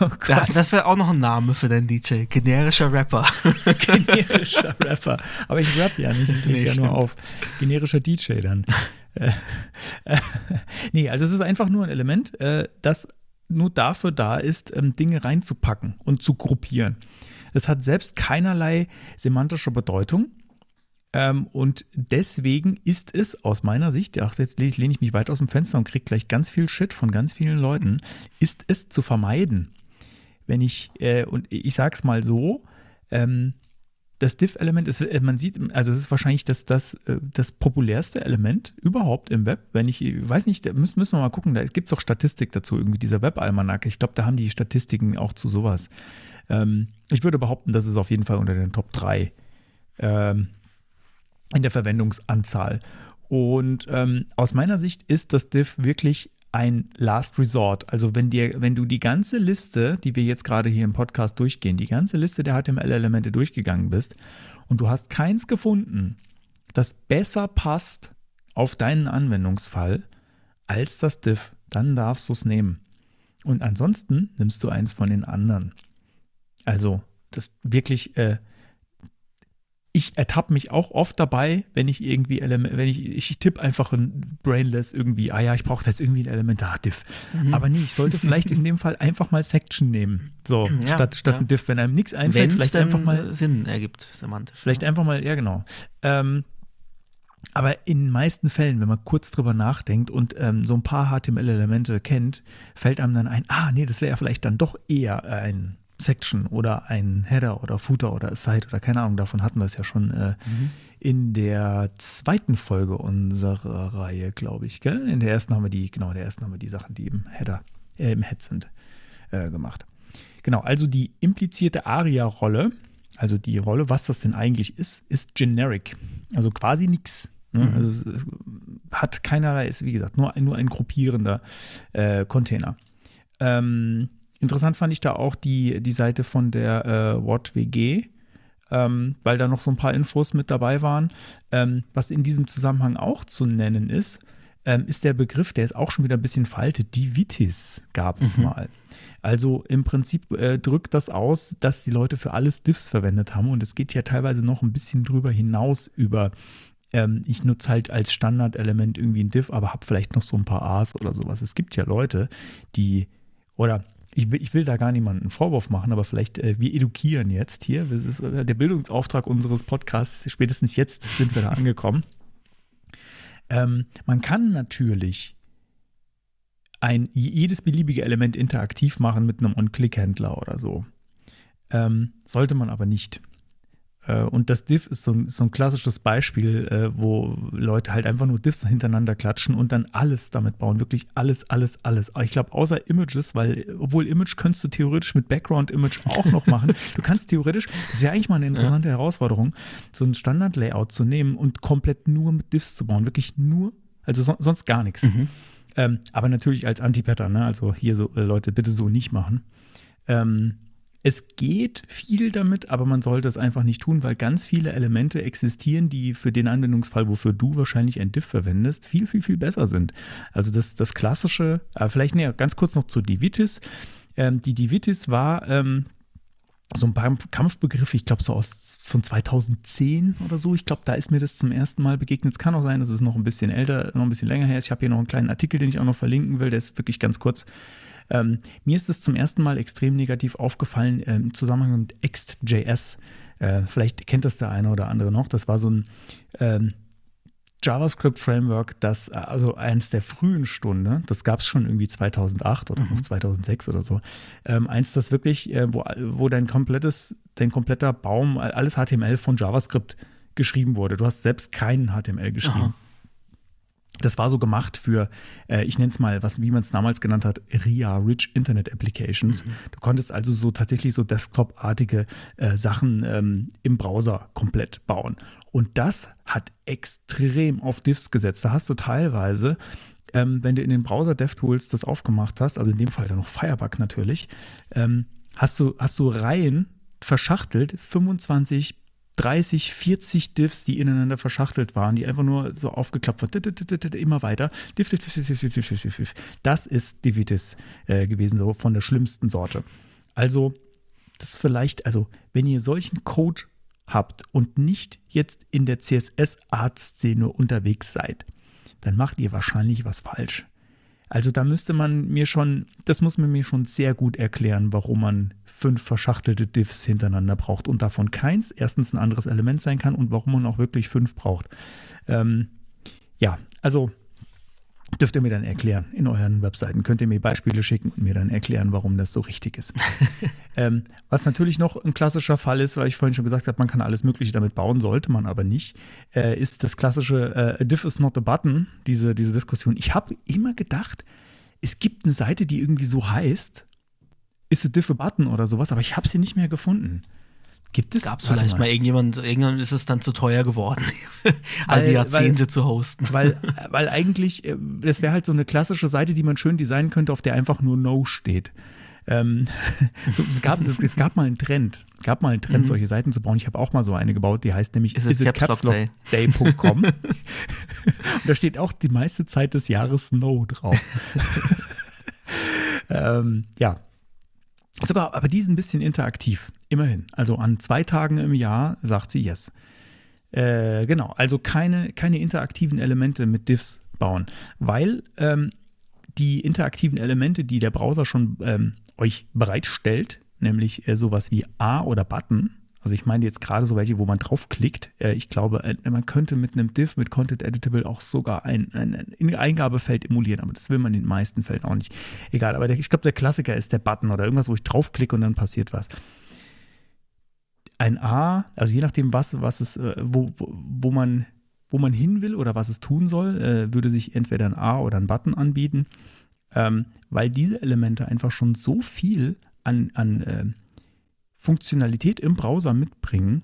Speaker 1: oh Gott,
Speaker 3: Da, das wäre auch noch ein Name für deinen DJ. Generischer Rapper.
Speaker 1: generischer Rapper. Aber ich rap ja nicht, ich lege
Speaker 3: Nee,
Speaker 1: ja nur auf. Generischer DJ dann. Äh, nee, also es ist einfach nur ein Element, äh, das nur dafür da ist, ähm, Dinge reinzupacken und zu gruppieren. Es hat selbst keinerlei semantische Bedeutung. Ähm, und deswegen ist es aus meiner Sicht, ach, jetzt lehne ich mich weit aus dem Fenster und kriege gleich ganz viel Shit von ganz vielen Leuten, ist es zu vermeiden, wenn ich, äh, und ich sag's mal so, ähm, das Diff-Element ist, äh, man sieht, also es ist wahrscheinlich das, das, äh, das populärste Element überhaupt im Web. Wenn ich, ich weiß nicht, müssen, müssen wir mal gucken, da gibt es auch Statistik dazu, irgendwie dieser Web-Almanacke. Ich glaube, da haben die Statistiken auch zu sowas. Ähm, ich würde behaupten, das ist auf jeden Fall unter den Top 3 ähm, in der Verwendungsanzahl. Und ähm, aus meiner Sicht ist das Diff wirklich ein Last Resort. Also wenn dir, wenn du die ganze Liste, die wir jetzt gerade hier im Podcast durchgehen, die ganze Liste der HTML-Elemente durchgegangen bist und du hast keins gefunden, das besser passt auf deinen Anwendungsfall als das Diff, dann darfst du es nehmen. Und ansonsten nimmst du eins von den anderen. Also, das wirklich, äh, ich ertappe mich auch oft dabei, wenn ich irgendwie Element, wenn ich, ich tippe einfach ein Brainless irgendwie, ah ja, ich brauche da jetzt irgendwie ein Elementar-Diff. Aber nee, ich sollte vielleicht in dem Fall einfach mal Section nehmen. So,
Speaker 3: Ja,
Speaker 1: statt, statt
Speaker 3: ja.
Speaker 1: ein Diff, wenn einem nichts einfällt,
Speaker 3: Wenn es
Speaker 1: vielleicht einfach mal
Speaker 3: äh, Sinn ergibt, semantisch.
Speaker 1: Vielleicht einfach mal, ja genau. Ähm, aber in den meisten Fällen, wenn man kurz drüber nachdenkt und ähm, so ein paar HTML-Elemente kennt, fällt einem dann ein, ah nee, das wäre ja vielleicht dann doch eher ein Section oder ein Header oder Footer oder Aside oder keine Ahnung, davon hatten wir es ja schon äh, in der zweiten Folge unserer Reihe, glaube ich. Gell? In der ersten haben wir die, genau, in der ersten haben wir die Sachen, die im Header, äh, im Head sind, äh, gemacht. Genau, also die implizierte ARIA-Rolle, also die Rolle, was das denn eigentlich ist, ist generic. Also quasi nichts. Ne? Also es äh, hat keinerlei, ist wie gesagt nur, nur ein gruppierender äh, Container. Ähm, interessant fand ich da auch die, die Seite von der äh, WattWG. ähm, weil da noch so ein paar Infos mit dabei waren. Ähm, was in diesem Zusammenhang auch zu nennen ist, ähm, ist der Begriff, der ist auch schon wieder ein bisschen veraltet. Divitis gab es mhm. mal. Also im Prinzip äh, drückt das aus, dass die Leute für alles Diffs verwendet haben und es geht ja teilweise noch ein bisschen drüber hinaus über ähm, ich nutze halt als Standardelement irgendwie ein Div, aber habe vielleicht noch so ein paar A's oder sowas. Es gibt ja Leute, die, oder ich will, ich will da gar niemanden einen Vorwurf machen, aber vielleicht, äh, wir edukieren jetzt hier. Das ist äh, der Bildungsauftrag unseres Podcasts. Spätestens jetzt sind wir da angekommen. Ähm, man kann natürlich ein, jedes beliebige Element interaktiv machen mit einem On-Click-Händler oder so. Ähm, sollte man aber nicht. Äh, und das Diff ist so ein, so ein klassisches Beispiel, äh, wo Leute halt einfach nur Diffs hintereinander klatschen und dann alles damit bauen. Wirklich alles, alles, alles. Ich glaube, außer Images, weil, obwohl Image könntest du theoretisch mit Background-Image auch noch machen. Du kannst theoretisch, das wäre eigentlich mal eine interessante ja. Herausforderung, so ein Standard-Layout zu nehmen und komplett nur mit Diffs zu bauen. Wirklich nur, also so, sonst gar nichts. Mhm. Ähm, aber natürlich als Anti-Pattern, ne? also hier so, äh, Leute, bitte so nicht machen. Ähm, es geht viel damit, aber man sollte es einfach nicht tun, weil ganz viele Elemente existieren, die für den Anwendungsfall, wofür du wahrscheinlich ein Diff verwendest, viel, viel, viel besser sind. Also das, das klassische, äh, vielleicht näher, ganz kurz noch zu Divitis. Ähm, die Divitis war ähm, so ein Kampfbegriff, ich glaube so aus von 2010 oder so. Ich glaube, da ist mir das zum ersten Mal begegnet. Es kann auch sein, dass es noch ein bisschen älter, noch ein bisschen länger her ist. Ich habe hier noch einen kleinen Artikel, den ich auch noch verlinken will, der ist wirklich ganz kurz. Ähm, mir ist es zum ersten Mal extrem negativ aufgefallen äh, im Zusammenhang mit Ext.js. Äh, vielleicht kennt das der eine oder andere noch. Das war so ein ähm, JavaScript-Framework, das äh, also eins der frühen Stunde, das gab es schon irgendwie 2008 oder mhm. noch 2006 oder so, ähm, eins, das wirklich, äh, wo, wo dein komplettes, dein kompletter Baum, alles HTML von JavaScript geschrieben wurde. Du hast selbst keinen HTML geschrieben. Aha. Das war so gemacht für, äh, ich nenne es mal, was, wie man es damals genannt hat, RIA, Rich Internet Applications. Mhm. Du konntest also so tatsächlich so Desktop-artige äh, Sachen ähm, im Browser komplett bauen. Und das hat extrem auf Diffs gesetzt. Da hast du teilweise, ähm, wenn du in den Browser DevTools das aufgemacht hast, also in dem Fall dann noch Firebug natürlich, ähm, hast, du, hast du Reihen verschachtelt, 25 30, 40 Diffs, die ineinander verschachtelt waren, die einfach nur so aufgeklappt waren, immer weiter. Das ist Divitis äh, gewesen, so von der schlimmsten Sorte. Also, das ist vielleicht, also, wenn ihr solchen Code habt und nicht jetzt in der CSS-Art-Szene unterwegs seid, dann macht ihr wahrscheinlich was falsch. Also da müsste man mir schon, das muss man mir schon sehr gut erklären, warum man fünf verschachtelte Diffs hintereinander braucht und davon keins erstens ein anderes Element sein kann und warum man auch wirklich fünf braucht. Ähm, ja, also dürft ihr mir dann erklären in euren Webseiten. Könnt ihr mir Beispiele schicken und mir dann erklären, warum das so richtig ist. ähm, was natürlich noch ein klassischer Fall ist, weil ich vorhin schon gesagt habe, man kann alles Mögliche damit bauen, sollte man aber nicht, äh, ist das klassische äh, Diff is not a button, diese, diese Diskussion. Ich habe immer gedacht, es gibt eine Seite, die irgendwie so heißt, ist a diff a button oder sowas, aber ich habe sie nicht mehr gefunden. Gibt es?
Speaker 3: Gab es vielleicht mal. mal irgendjemand, irgendwann ist es dann zu teuer geworden, all die Jahrzehnte weil, zu hosten.
Speaker 1: Weil, weil eigentlich, äh, das wäre halt so eine klassische Seite, die man schön designen könnte, auf der einfach nur No steht. Ähm, so, es, gab, es gab mal einen Trend, gab mal einen Trend, mhm. solche Seiten zu bauen. Ich habe auch mal so eine gebaut, die heißt nämlich
Speaker 3: is it
Speaker 1: capslockday.com. und da steht auch die meiste Zeit des Jahres No drauf. ähm, ja, Sogar, aber die ist ein bisschen interaktiv, immerhin. Also an zwei Tagen im Jahr sagt sie yes. Äh, genau, also keine, keine interaktiven Elemente mit Diffs bauen, weil ähm, die interaktiven Elemente, die der Browser schon ähm, euch bereitstellt, nämlich äh, sowas wie A oder Button, also ich meine jetzt gerade so welche, wo man draufklickt. Äh, ich glaube, äh, man könnte mit einem Div, mit Content Editable auch sogar ein, ein, ein Eingabefeld emulieren, aber das will man in den meisten Fällen auch nicht. Egal, aber der, ich glaube, der Klassiker ist der Button oder irgendwas, wo ich draufklicke und dann passiert was. Ein A, also je nachdem, was, was es, äh, wo, wo, wo man wo man hin will oder was es tun soll, würde sich entweder ein A oder ein Button anbieten, ähm, weil diese Elemente einfach schon so viel an, an Funktionalität im Browser mitbringen,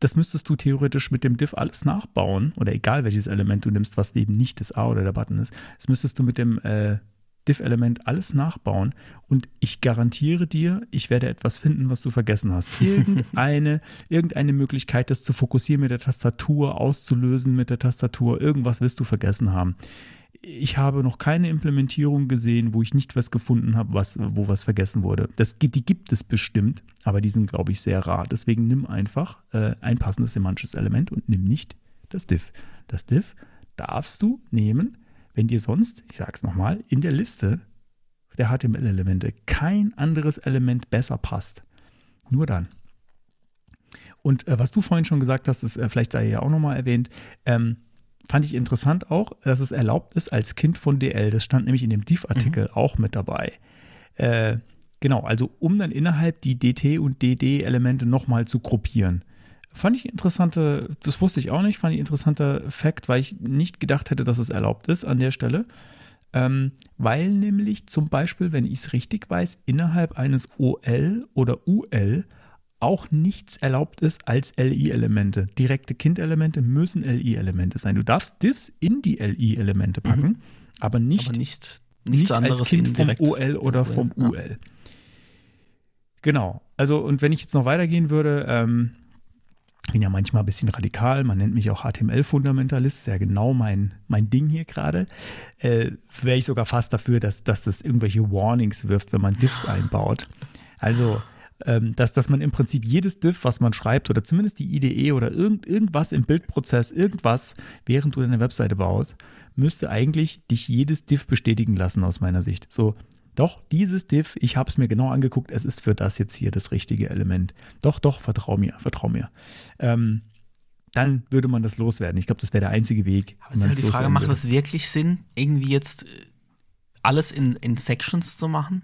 Speaker 1: das müsstest du theoretisch mit dem Div alles nachbauen oder egal welches Element du nimmst, was eben nicht das A oder der Button ist, das müsstest du mit dem äh, Diff-Element alles nachbauen und ich garantiere dir, ich werde etwas finden, was du vergessen hast. Irgendeine, irgendeine Möglichkeit, das zu fokussieren mit der Tastatur, auszulösen mit der Tastatur, irgendwas wirst du vergessen haben. Ich habe noch keine Implementierung gesehen, wo ich nicht was gefunden habe, was, wo was vergessen wurde. Das, die gibt es bestimmt, aber die sind, glaube ich, sehr rar. Deswegen nimm einfach äh, ein passendes semantisches Element und nimm nicht das Diff. Das Diff darfst du nehmen, wenn dir sonst, ich sage es nochmal, in der Liste der HTML-Elemente kein anderes Element besser passt. Nur dann. Und äh, was du vorhin schon gesagt hast, ist, äh, vielleicht sei ja auch nochmal erwähnt, ähm, fand ich interessant auch, dass es erlaubt ist als Kind von DL. Das stand nämlich in dem Div-Artikel mhm. auch mit dabei. Äh, genau, also um dann innerhalb die DT und DD-Elemente nochmal zu gruppieren. Fand ich interessante, das wusste ich auch nicht, fand ich interessanter Fakt, weil ich nicht gedacht hätte, dass es erlaubt ist an der Stelle. Ähm, weil nämlich zum Beispiel, wenn ich es richtig weiß, innerhalb eines OL oder UL auch nichts erlaubt ist als LI-Elemente. Direkte Kind-Elemente müssen LI-Elemente sein. Du darfst Diffs in die LI-Elemente packen, mhm. aber nicht,
Speaker 3: aber nicht, nichts anderes
Speaker 1: als Kind vom OL oder vom UL. Genau. Also, und wenn ich jetzt noch weitergehen würde, ähm, bin ja manchmal ein bisschen radikal, man nennt mich auch HTML-Fundamentalist, sehr genau mein, mein Ding hier gerade. Äh, Wäre ich sogar fast dafür, dass, dass das irgendwelche Warnings wirft, wenn man Diffs einbaut. Also, ähm, dass, dass man im Prinzip jedes Diff, was man schreibt, oder zumindest die IDE oder irgend, irgendwas im Bildprozess, irgendwas, während du deine Webseite baust, müsste eigentlich dich jedes Diff bestätigen lassen, aus meiner Sicht. So, doch, dieses Diff, ich habe es mir genau angeguckt, es ist für das jetzt hier das richtige Element. Doch, doch, vertrau mir, vertrau mir. Ähm, dann würde man das loswerden. Ich glaube, das wäre der einzige Weg.
Speaker 3: Aber ist halt die Frage, macht es wirklich Sinn, irgendwie jetzt äh, alles in, in Sections zu machen?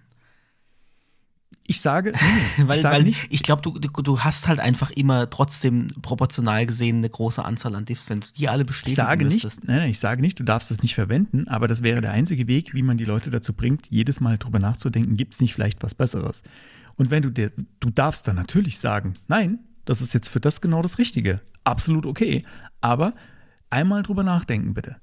Speaker 1: Ich sage,
Speaker 3: nee, weil, ich sage weil. Ich glaube, du, du, du hast halt einfach immer trotzdem proportional gesehen eine große Anzahl an Diffs, wenn du die alle bestätigen
Speaker 1: ich sage müsstest. Nicht, nein, nein, ich sage nicht, du darfst es nicht verwenden, aber das wäre der einzige Weg, wie man die Leute dazu bringt, jedes Mal drüber nachzudenken, gibt es nicht vielleicht was Besseres? Und wenn du dir, du darfst dann natürlich sagen, nein, das ist jetzt für das genau das Richtige. Absolut okay. Aber einmal drüber nachdenken, bitte.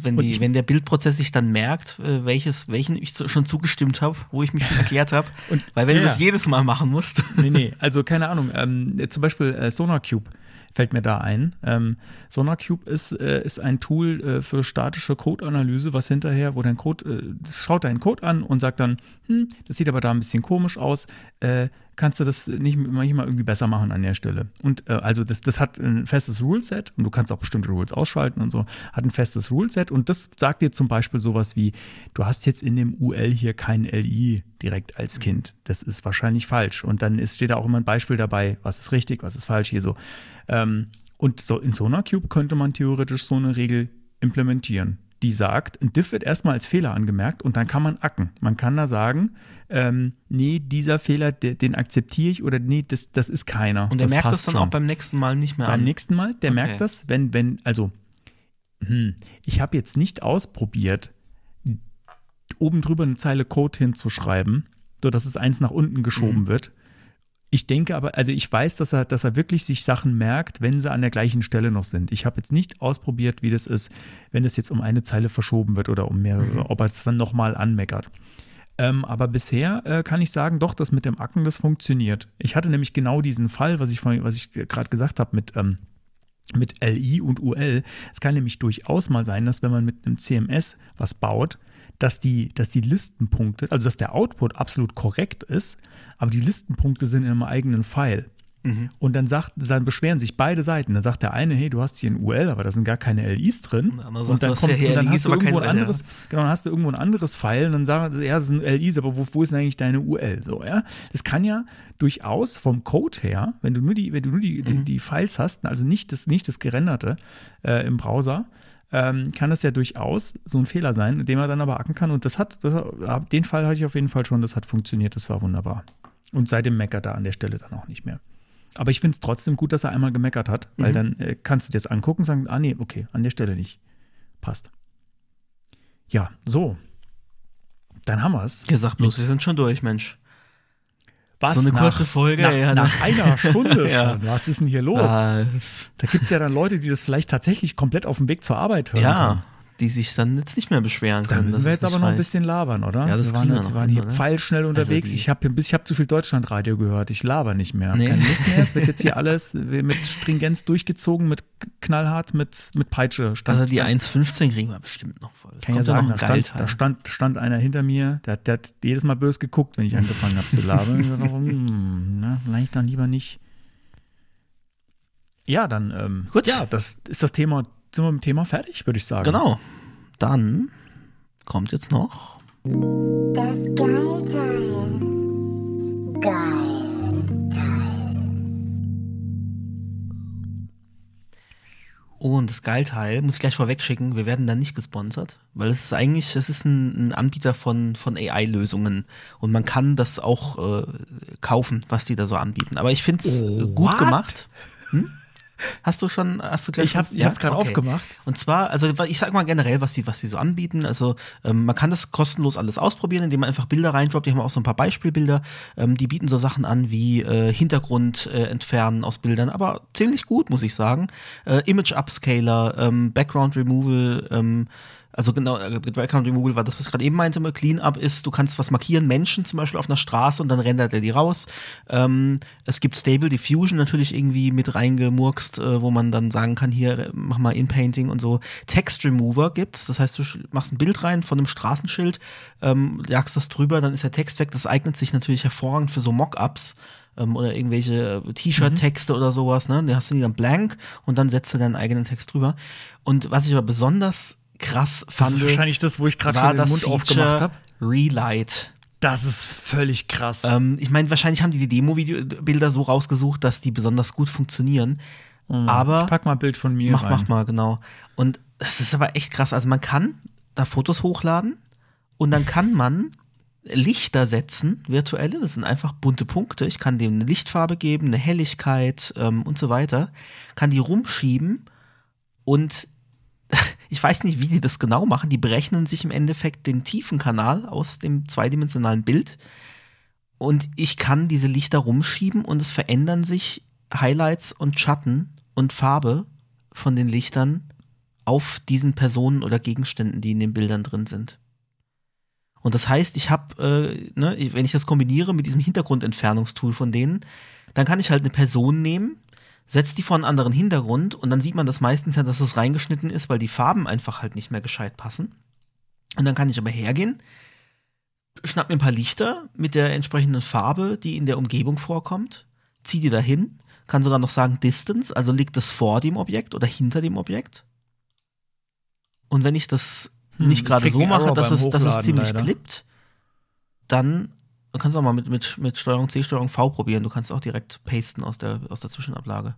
Speaker 3: Wenn, die, wenn der Bildprozess sich dann merkt, äh, welches, welchen ich schon zugestimmt habe, wo ich mich schon erklärt habe. Weil wenn ja. du das jedes Mal machen musst.
Speaker 1: Nee, nee, also keine Ahnung. Ähm, zum Beispiel äh, SonarCube fällt mir da ein. Ähm, SonarCube ist, äh, ist ein Tool äh, für statische Code-Analyse, was hinterher, wo dein Code, äh, das schaut deinen Code an und sagt dann, hm, das sieht aber da ein bisschen komisch aus, äh, kannst du das nicht manchmal irgendwie besser machen an der Stelle. Und äh, also das, das hat ein festes Rule-Set und du kannst auch bestimmte Rules ausschalten und so, hat ein festes Rule-Set und das sagt dir zum Beispiel sowas wie, du hast jetzt in dem UL hier kein LI direkt als Kind. Das ist wahrscheinlich falsch. Und dann ist, steht da auch immer ein Beispiel dabei, was ist richtig, was ist falsch hier so. Ähm, und so in SonarCube könnte man theoretisch so eine Regel implementieren, die sagt, ein Diff wird erstmal als Fehler angemerkt und dann kann man acken. Man kann da sagen, ähm, nee, dieser Fehler, den, den akzeptiere ich oder nee, das, das ist keiner.
Speaker 3: Und der merkt das dann schon. auch beim nächsten Mal nicht mehr
Speaker 1: beim
Speaker 3: an?
Speaker 1: Beim nächsten Mal, der okay. merkt das, wenn, wenn, also, hm, ich habe jetzt nicht ausprobiert, oben drüber eine Zeile Code hinzuschreiben, sodass es eins nach unten geschoben mhm. wird ich denke aber, also ich weiß, dass er, dass er wirklich sich Sachen merkt, wenn sie an der gleichen Stelle noch sind. Ich habe jetzt nicht ausprobiert, wie das ist, wenn es jetzt um eine Zeile verschoben wird oder um mehrere, mhm. ob er es dann nochmal anmeckert. Ähm, aber bisher äh, kann ich sagen, doch, das mit dem Acken, das funktioniert. Ich hatte nämlich genau diesen Fall, was ich, was ich gerade gesagt habe mit, ähm, mit LI und UL. Es kann nämlich durchaus mal sein, dass wenn man mit einem CMS was baut, dass die, dass die Listenpunkte, also dass der Output absolut korrekt ist, aber die Listenpunkte sind in einem eigenen Pfeil. Mhm. Und dann, sagt, dann beschweren sich beide Seiten. Dann sagt der eine, hey, du hast hier ein UL, aber da sind gar keine LIs drin. Und, und dann, kommt, ja und dann hast du irgendwo ein anderes, ja. genau, dann hast du irgendwo ein anderes Pfeil und dann sagen ja, das sind LIs, aber wo, wo ist denn eigentlich deine UL? So, ja. Das kann ja durchaus vom Code her, wenn du nur die, wenn du nur die, mhm. die, die, Files hast, also nicht das, nicht das gerenderte äh, im Browser, ähm, kann es ja durchaus so ein Fehler sein, den man dann aber hacken kann. Und das hat, das, den Fall hatte ich auf jeden Fall schon, das hat funktioniert, das war wunderbar. Und seitdem meckert er an der Stelle dann auch nicht mehr. Aber ich finde es trotzdem gut, dass er einmal gemeckert hat, weil mhm. dann äh, kannst du dir das angucken und sagen, ah nee, okay, an der Stelle nicht. Passt. Ja, so. Dann haben wir es.
Speaker 3: Gesagt bloß, wir sind schon durch, Mensch.
Speaker 1: Was?
Speaker 3: So eine nach, kurze Folge.
Speaker 1: Nach,
Speaker 3: ja,
Speaker 1: nach einer Stunde schon. Was ist denn hier los? Ah. Da gibt es ja dann Leute, die das vielleicht tatsächlich komplett auf dem Weg zur Arbeit hören.
Speaker 3: Ja, können. Die sich dann jetzt nicht mehr beschweren
Speaker 1: Da
Speaker 3: können.
Speaker 1: müssen
Speaker 3: dass
Speaker 1: wir jetzt aber noch ein bisschen labern, oder?
Speaker 3: Ja, das
Speaker 1: wir waren,
Speaker 3: wir
Speaker 1: halt-
Speaker 3: noch
Speaker 1: waren hier
Speaker 3: oder?
Speaker 1: pfeilschnell unterwegs.
Speaker 3: die-
Speaker 1: ich habe ich hab zu viel Deutschlandradio gehört. Ich laber nicht mehr.
Speaker 3: Nee.
Speaker 1: Keine Lust mehr. Es wird jetzt hier alles mit Stringenz durchgezogen, mit knallhart, mit, mit Peitsche. Stand,
Speaker 3: Also die 1,15 kriegen wir bestimmt noch voll. Es
Speaker 1: kann ja sagen, da stand, da, stand, stand einer hinter mir, der, hat- der hat jedes Mal böse geguckt, wenn ich angefangen habe zu labern. Ich dachte, hm, na, vielleicht dann lieber nicht. Ja, dann, ähm,
Speaker 3: Gut.
Speaker 1: ja, das ist das Thema, sind wir mit dem Thema fertig, würde ich sagen.
Speaker 3: Genau. Dann kommt jetzt noch.
Speaker 6: Das Geilteil. Geilteil.
Speaker 3: Und das Geilteil, muss ich gleich vorweg schicken, wir werden da nicht gesponsert, weil es ist eigentlich, es ist ein, ein Anbieter von, von AI-Lösungen und man kann das auch äh, kaufen, was die da so anbieten. Aber ich finde es
Speaker 1: Oh,
Speaker 3: gut
Speaker 1: what?
Speaker 3: gemacht. Hm? Hast du schon, hast du gleich
Speaker 1: Ich hab's- ich hab's gerade aufgemacht.
Speaker 3: Und zwar, also ich sag mal generell, was die, was die so anbieten. Also ähm, man kann das kostenlos alles ausprobieren, indem man einfach Bilder reindroppt. Die haben auch so ein paar Beispielbilder. Ähm, die bieten so Sachen an wie äh, Hintergrund äh, entfernen aus Bildern, aber ziemlich gut, muss ich sagen. Äh, Image Upscaler, ähm, Background Removal, ähm, also genau, äh, Background Removal war das, was ich gerade eben meinte, mal Cleanup ist, du kannst was markieren, Menschen zum Beispiel auf einer Straße und dann rendert er die raus. Ähm, es gibt Stable Diffusion natürlich irgendwie mit reingemurkst, äh, wo man dann sagen kann, hier, äh, mach mal In-Painting und so. Text Remover gibt's, das heißt, du machst ein Bild rein von einem Straßenschild, ähm, jagst das drüber, dann ist der Text weg. Das eignet sich natürlich hervorragend für so Mockups ähm, oder irgendwelche äh, T-Shirt-Texte oder sowas, ne? Da hast du die dann blank und dann setzt du deinen eigenen Text drüber. Und was ich aber besonders krass
Speaker 1: Das
Speaker 3: fand,
Speaker 1: ist wahrscheinlich das, wo ich gerade schon den
Speaker 3: das
Speaker 1: Mund aufgemacht
Speaker 3: Feature
Speaker 1: habe.
Speaker 3: Relight.
Speaker 1: Das ist völlig krass.
Speaker 3: Ähm, ich meine, wahrscheinlich haben die die Demo-Bilder so rausgesucht, dass die besonders gut funktionieren. aber
Speaker 1: ich pack mal ein Bild von mir
Speaker 3: mach,
Speaker 1: rein.
Speaker 3: mach mal, genau. Und das ist aber echt krass. Also man kann da Fotos hochladen und dann kann man Lichter setzen, virtuelle, das sind einfach bunte Punkte. Ich kann dem eine Lichtfarbe geben, eine Helligkeit ähm, und so weiter. Kann die rumschieben und ich weiß nicht, wie die das genau machen. Die berechnen sich im Endeffekt den Tiefenkanal aus dem zweidimensionalen Bild. Und ich kann diese Lichter rumschieben und es verändern sich Highlights und Schatten und Farbe von den Lichtern auf diesen Personen oder Gegenständen, die in den Bildern drin sind. Und das heißt, ich habe, äh, ne, wenn ich das kombiniere mit diesem Hintergrundentfernungstool von denen, dann kann ich halt eine Person nehmen, setzt die vor einen anderen Hintergrund und dann sieht man das meistens ja, dass es reingeschnitten ist, weil die Farben einfach halt nicht mehr gescheit passen. Und dann kann ich aber hergehen, schnapp mir ein paar Lichter mit der entsprechenden Farbe, die in der Umgebung vorkommt, zieh die dahin, kann sogar noch sagen Distance, also liegt das vor dem Objekt oder hinter dem Objekt. Und wenn ich das
Speaker 1: Hm,
Speaker 3: nicht
Speaker 1: ich
Speaker 3: gerade so mache, dass es, dass es ziemlich
Speaker 1: leider.
Speaker 3: klippt, dann du kannst auch mal mit, mit, mit Steuerung C, Steuerung V probieren. Du kannst auch direkt pasten aus der, aus der Zwischenablage.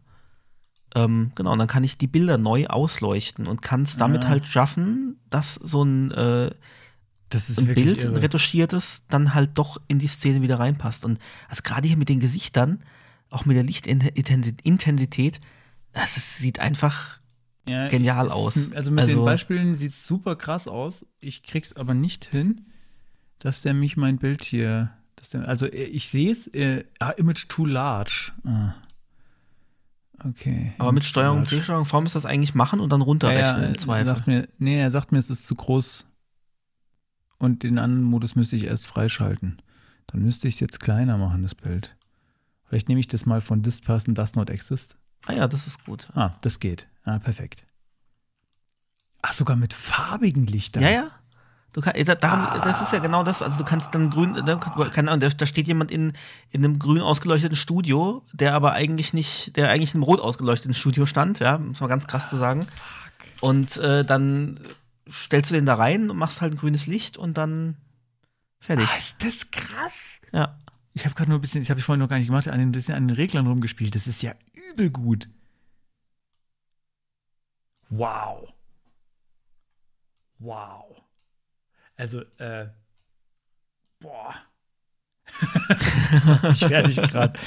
Speaker 3: Ähm, genau, und dann kann ich die Bilder neu ausleuchten und kann es damit
Speaker 1: Ja.
Speaker 3: halt schaffen, dass so ein, äh,
Speaker 1: das ist
Speaker 3: ein Bild, ein
Speaker 1: irre.
Speaker 3: retuschiertes, dann halt doch in die Szene wieder reinpasst. Und also gerade hier mit den Gesichtern, auch mit der Lichtintensität, das ist, sieht einfach
Speaker 1: Ja,
Speaker 3: genial aus.
Speaker 1: Also mit
Speaker 3: Also-
Speaker 1: den Beispielen sieht es super krass aus. Ich krieg's aber nicht hin, dass der mich mein Bild hier. Der, also äh, ich sehe es, äh, ah, Image too large. Ah. Okay.
Speaker 3: Aber mit Steuerung. C, Steuerung V muss das eigentlich machen und dann runterrechnen
Speaker 1: ja,
Speaker 3: im
Speaker 1: Er
Speaker 3: Zweifel.
Speaker 1: sagt mir, nee, er sagt mir, es ist zu groß. Und den anderen Modus müsste ich erst freischalten. Dann müsste ich es jetzt kleiner machen, das Bild. Vielleicht nehme ich das mal von This Person Does Not Exist.
Speaker 3: Ah ja, das ist gut.
Speaker 1: Ah, das geht. Ah, perfekt. Ach, sogar mit farbigen Lichtern.
Speaker 3: Ja, ja. Du kann, da, darum, Das ist ja genau das. Also du kannst dann grün, da, keine Ahnung, da, da steht jemand in, in einem grün ausgeleuchteten Studio, der aber eigentlich nicht, der eigentlich in einem rot ausgeleuchteten Studio stand, ja, muss man ganz krass zu sagen. Und äh, dann stellst du den da rein und machst halt ein grünes Licht und dann fertig.
Speaker 1: Ah, ist das krass?
Speaker 3: Ja.
Speaker 1: Ich habe gerade nur ein bisschen, ich habe ich vorhin noch gar nicht gemacht, an den, bisschen an den Reglern rumgespielt. Das ist ja übel gut. Wow. Wow. Also, äh, boah. ich fertig gerade.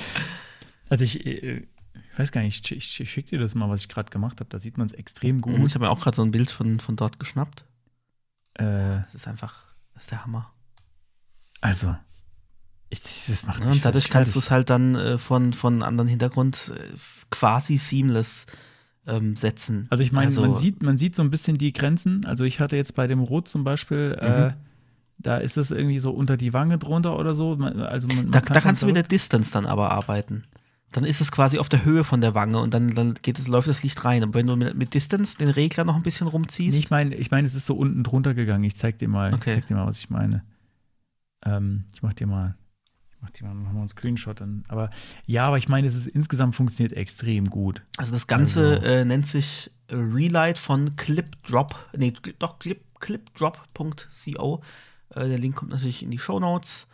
Speaker 1: Also ich, äh, ich weiß gar nicht, ich, ich schicke dir das mal, was ich gerade gemacht habe. Da sieht man es extrem gut.
Speaker 3: Ich habe mir auch gerade so ein Bild von, von dort geschnappt.
Speaker 1: Äh,
Speaker 3: Das ist einfach, das ist der Hammer.
Speaker 1: also, ich, das macht
Speaker 3: Ja, und dadurch kannst du es halt dann äh, von, von anderen Hintergrund äh, quasi seamless ähm, setzen.
Speaker 1: Also ich meine, man, sieht, man sieht so ein bisschen die Grenzen. Also ich hatte jetzt bei dem Rot zum Beispiel, äh, da ist es irgendwie so unter die Wange drunter oder so. Man- Also man, man
Speaker 3: da,
Speaker 1: kann
Speaker 3: da kannst du mit der Distance dann aber arbeiten. Dann ist es quasi auf der Höhe von der Wange und dann, dann geht es, läuft das Licht rein. Aber wenn du mit, mit Distance den Regler noch ein bisschen rumziehst,
Speaker 1: Nee, ich meine, ich meine, es ist so unten drunter gegangen. Ich zeig dir mal,
Speaker 3: Okay.
Speaker 1: ich zeig dir mal, was ich meine. Ähm, ich mach dir mal, ich mach dir mal noch mal einen Screenshot. Dann. Aber ja, aber ich meine, es ist insgesamt funktioniert extrem gut.
Speaker 3: Also das Ganze
Speaker 1: Also-
Speaker 3: äh, nennt sich äh, Relight von ClipDrop, nee, doch Clip, clipdrop.co. Äh, der Link kommt natürlich in die Show Notes.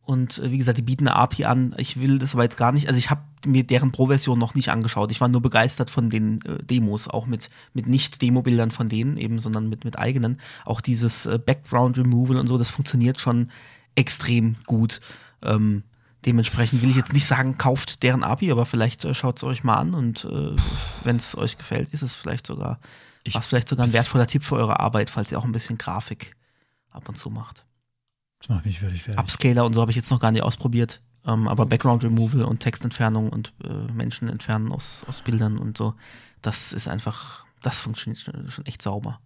Speaker 3: Und äh, wie gesagt, die bieten eine API an. Ich will das aber jetzt gar nicht, also ich habe mir deren Pro-Version noch nicht angeschaut. Ich war nur begeistert von den äh, Demos, auch mit, mit nicht Demo-Bildern von denen eben, sondern mit, mit eigenen. Auch dieses äh, Background Removal und so, das funktioniert schon extrem gut. Ähm, dementsprechend will ich jetzt nicht sagen, kauft deren API, aber vielleicht äh, schaut es euch mal an und äh, wenn es euch gefällt, ist es vielleicht sogar, was vielleicht sogar ein wertvoller Tipp für eure Arbeit, falls ihr auch ein bisschen Grafik ab und zu macht.
Speaker 1: Das macht mich völlig fertig.
Speaker 3: Upscaler und so habe ich jetzt noch gar nicht ausprobiert. Ähm, aber Background Removal und Textentfernung und äh, Menschen entfernen aus, aus Bildern und so, das ist einfach, das funktioniert schon, schon echt sauber.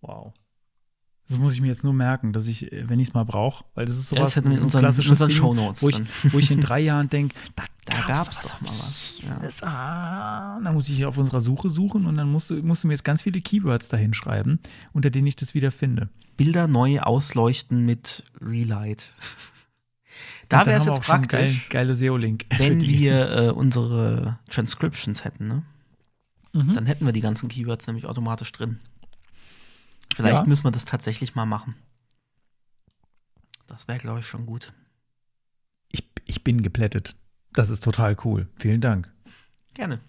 Speaker 1: Wow. Das muss ich mir jetzt nur merken, dass ich, äh, wenn ich es mal brauche, weil das ist sowas,
Speaker 3: ja
Speaker 1: das ist so
Speaker 3: unseren- in
Speaker 1: klassisches
Speaker 3: unseren
Speaker 1: Ding,
Speaker 3: Shownotes
Speaker 1: wo ich, wo ich in drei Jahren denke, da,
Speaker 3: Da
Speaker 1: gab's
Speaker 3: gab's
Speaker 1: doch
Speaker 3: mal was. Ja.
Speaker 1: Ah, dann muss ich auf unserer Suche suchen und dann musst du, musst du mir jetzt ganz viele Keywords dahin schreiben, unter denen ich das wieder finde.
Speaker 3: Bilder neu ausleuchten mit Relight. Da wäre es jetzt praktisch,
Speaker 1: Geil, geile SEO-Link.
Speaker 3: wenn wir äh, unsere Transcriptions hätten, ne?
Speaker 1: Mhm.
Speaker 3: Dann hätten wir die ganzen Keywords nämlich automatisch drin. Vielleicht
Speaker 1: Ja.
Speaker 3: müssen wir das tatsächlich mal machen. Das wäre, glaube ich, schon gut.
Speaker 1: ich, ich bin geplättet. Das ist total cool. Vielen Dank.
Speaker 3: Gerne.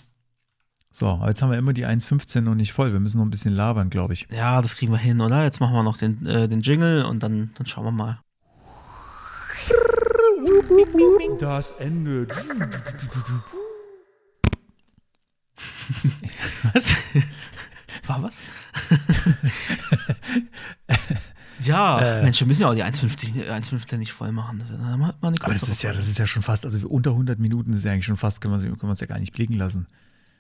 Speaker 1: So, aber jetzt haben wir immer die 1.15 noch nicht voll. Wir müssen noch ein bisschen labern, glaube ich.
Speaker 3: Ja, das kriegen wir hin, oder? Jetzt machen wir noch den, äh, den Jingle und dann, dann schauen wir mal.
Speaker 1: Das Ende. Was?
Speaker 3: War was? ja,
Speaker 1: Äh.
Speaker 3: Mensch, wir müssen ja auch die 1,15 äh, 1,15 nicht voll machen.
Speaker 1: Aber das ist ja, das ist ja schon fast, also unter 100 Minuten ist ja eigentlich schon fast, können wir uns ja gar nicht blicken lassen.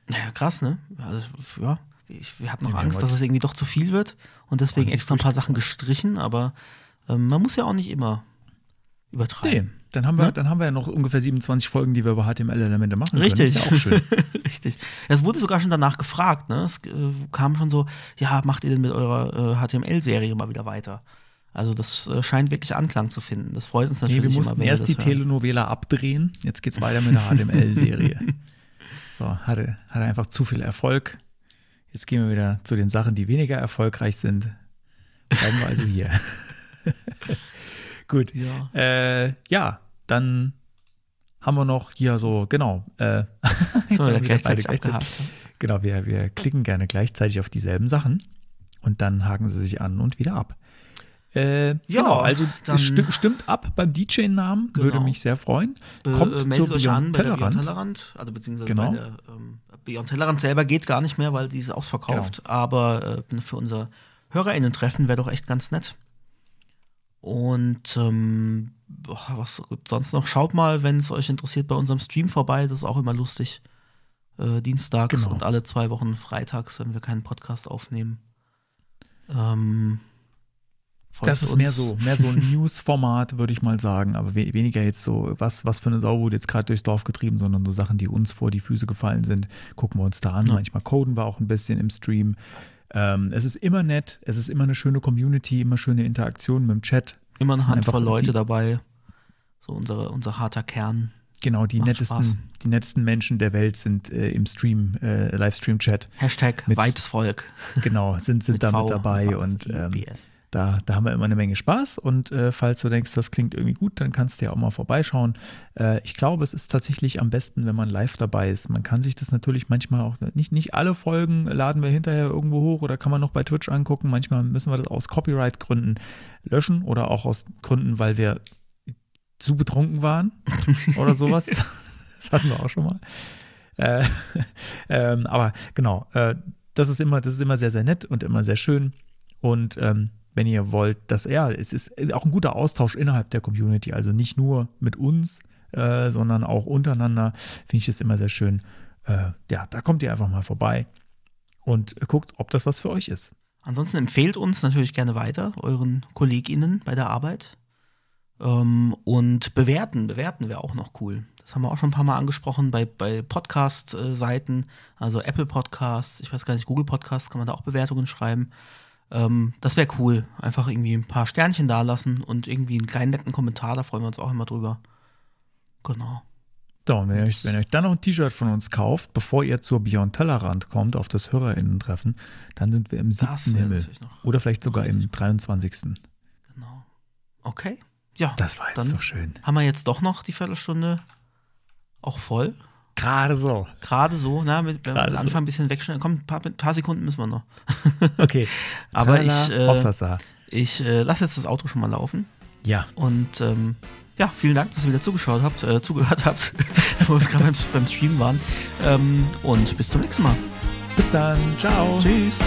Speaker 3: Ja, krass, ne? Also, ja, ich, wir hatten noch
Speaker 1: Ja,
Speaker 3: Angst, dass es irgendwie doch zu viel wird und deswegen extra ein paar Sachen gestrichen, aber ähm, man muss ja auch nicht immer
Speaker 1: Nee,
Speaker 3: übertreiben.
Speaker 1: Dann haben wir,
Speaker 3: Ne?
Speaker 1: dann haben wir ja noch ungefähr 27 Folgen, die wir über HTML-Elemente machen können.
Speaker 3: Richtig.
Speaker 1: Das ist ja auch schön.
Speaker 3: Richtig. Es wurde sogar schon danach gefragt, ne? Es äh, kam schon so, ja, macht ihr denn mit eurer äh, HTML-Serie mal wieder weiter? Also das äh, scheint wirklich Anklang zu finden. Das freut uns
Speaker 1: Nee,
Speaker 3: natürlich
Speaker 1: wir
Speaker 3: immer,
Speaker 1: mussten
Speaker 3: wenn
Speaker 1: erst
Speaker 3: wir
Speaker 1: die
Speaker 3: hören.
Speaker 1: Telenovela abdrehen. Jetzt geht's weiter mit der HTML-Serie. so, hatte, hatte einfach zu viel Erfolg. Jetzt gehen wir wieder zu den Sachen, die weniger erfolgreich sind. Bleiben wir also hier. Gut.
Speaker 3: Ja.
Speaker 1: Äh, ja, dann haben wir noch hier so, genau. Äh,
Speaker 3: So,
Speaker 1: wir
Speaker 3: gleichzeitig abgehakt.
Speaker 1: Genau, wir, wir klicken gerne gleichzeitig auf dieselben Sachen und dann haken sie sich an und wieder ab. Äh,
Speaker 3: Ja,
Speaker 1: genau, also das sti stimmt ab beim DJ-Namen, würde
Speaker 3: Genau.
Speaker 1: mich sehr freuen.
Speaker 3: Be-
Speaker 1: Kommt
Speaker 3: äh,
Speaker 1: zur
Speaker 3: meldet euch an
Speaker 1: Beyond
Speaker 3: bei der
Speaker 1: Tellerrand.
Speaker 3: Beyond Tellerrand, also beziehungsweise
Speaker 1: Genau.
Speaker 3: bei der ähm, Beyond Tellerrand selber geht gar nicht mehr, weil die ist ausverkauft.
Speaker 1: Genau.
Speaker 3: Aber äh, für unser HörerInnen-Treffen wäre doch echt ganz nett. Und ähm, was gibt's sonst noch? Schaut mal, wenn es euch interessiert, bei unserem Stream vorbei. Das ist auch immer lustig. Äh, dienstags
Speaker 1: Genau.
Speaker 3: und alle zwei Wochen freitags, wenn wir keinen Podcast aufnehmen. Ähm,
Speaker 1: Das ist
Speaker 3: uns.
Speaker 1: mehr so, mehr so ein News-Format, würde ich mal sagen, aber we weniger jetzt so, was, was für eine Sau wurde jetzt gerade durchs Dorf getrieben, sondern so Sachen, die uns vor die Füße gefallen sind, gucken wir uns da an.
Speaker 3: Ja.
Speaker 1: Manchmal coden wir auch ein bisschen im Stream. Ähm, es ist immer nett, es ist immer eine schöne Community, immer schöne Interaktion mit dem Chat.
Speaker 3: Immer eine Handvoll Leute
Speaker 1: die-
Speaker 3: dabei. So unsere, unser harter Kern.
Speaker 1: Genau, die
Speaker 3: Macht Spaß.
Speaker 1: nettesten, die nettesten Menschen der Welt sind äh, im Stream, äh, Livestream-Chat.
Speaker 3: Hashtag
Speaker 1: Mit-
Speaker 3: Vibesvolk.
Speaker 1: Genau, sind, sind da mit dabei und ähm. Da, da haben wir immer eine Menge Spaß. Und äh, falls du denkst, das klingt irgendwie gut, dann kannst du ja auch mal vorbeischauen. Äh, ich glaube, es ist tatsächlich am besten, wenn man live dabei ist. Man kann sich das natürlich manchmal auch, nicht, nicht alle Folgen laden wir hinterher irgendwo hoch oder kann man noch bei Twitch angucken. Manchmal müssen wir das aus Copyright-Gründen löschen oder auch aus Gründen, weil wir zu betrunken waren oder sowas. Das hatten wir auch schon mal. Äh, ähm, aber genau, äh, das ist immer, das ist immer sehr, sehr nett und immer sehr schön. Und ähm, wenn ihr wollt, dass ja, es ist auch ein guter Austausch innerhalb der Community, also nicht nur mit uns, äh, sondern auch untereinander, finde ich es immer sehr schön. äh, ja, da kommt ihr einfach mal vorbei und guckt, ob das was für euch ist.
Speaker 3: Ansonsten empfehlt uns natürlich gerne weiter, euren KollegInnen bei der Arbeit. Ähm, und bewerten, bewerten wäre auch noch cool. Das haben wir auch schon ein paar Mal angesprochen bei, bei Podcast-Seiten, also Apple Podcasts, ich weiß gar nicht, Google Podcasts, kann man da auch Bewertungen schreiben. Ähm, das wäre cool. Einfach irgendwie ein paar Sternchen da lassen und irgendwie einen kleinen netten Kommentar, da freuen wir uns auch immer drüber. Genau.
Speaker 1: So, und wenn ihr, euch, wenn ihr euch dann noch ein T-Shirt von uns kauft, bevor ihr zur Beyond Tellerrand kommt, auf das HörerInnen-Treffen, dann sind wir im siebten Himmel. Oder vielleicht sogar im
Speaker 3: richtig.
Speaker 1: 23.
Speaker 3: Genau. Okay. Ja,
Speaker 1: Das war jetzt
Speaker 3: dann
Speaker 1: doch schön.
Speaker 3: haben wir jetzt doch noch die Viertelstunde auch voll.
Speaker 1: Gerade so.
Speaker 3: Gerade so, na, mit, wenn wir am. Anfang ein bisschen wegschneiden. Komm, ein paar, paar Sekunden müssen wir noch.
Speaker 1: Okay.
Speaker 3: Aber
Speaker 1: Tralala,
Speaker 3: ich, äh. Ich äh, lasse jetzt das Auto schon mal laufen.
Speaker 1: Ja,
Speaker 3: Und ähm, ja, vielen Dank, dass ihr wieder zugeschaut habt, äh, zugehört habt, wo wir gerade beim, beim Stream waren. Ähm, und bis zum nächsten Mal.
Speaker 1: bis dann. Ciao.
Speaker 3: Tschüss.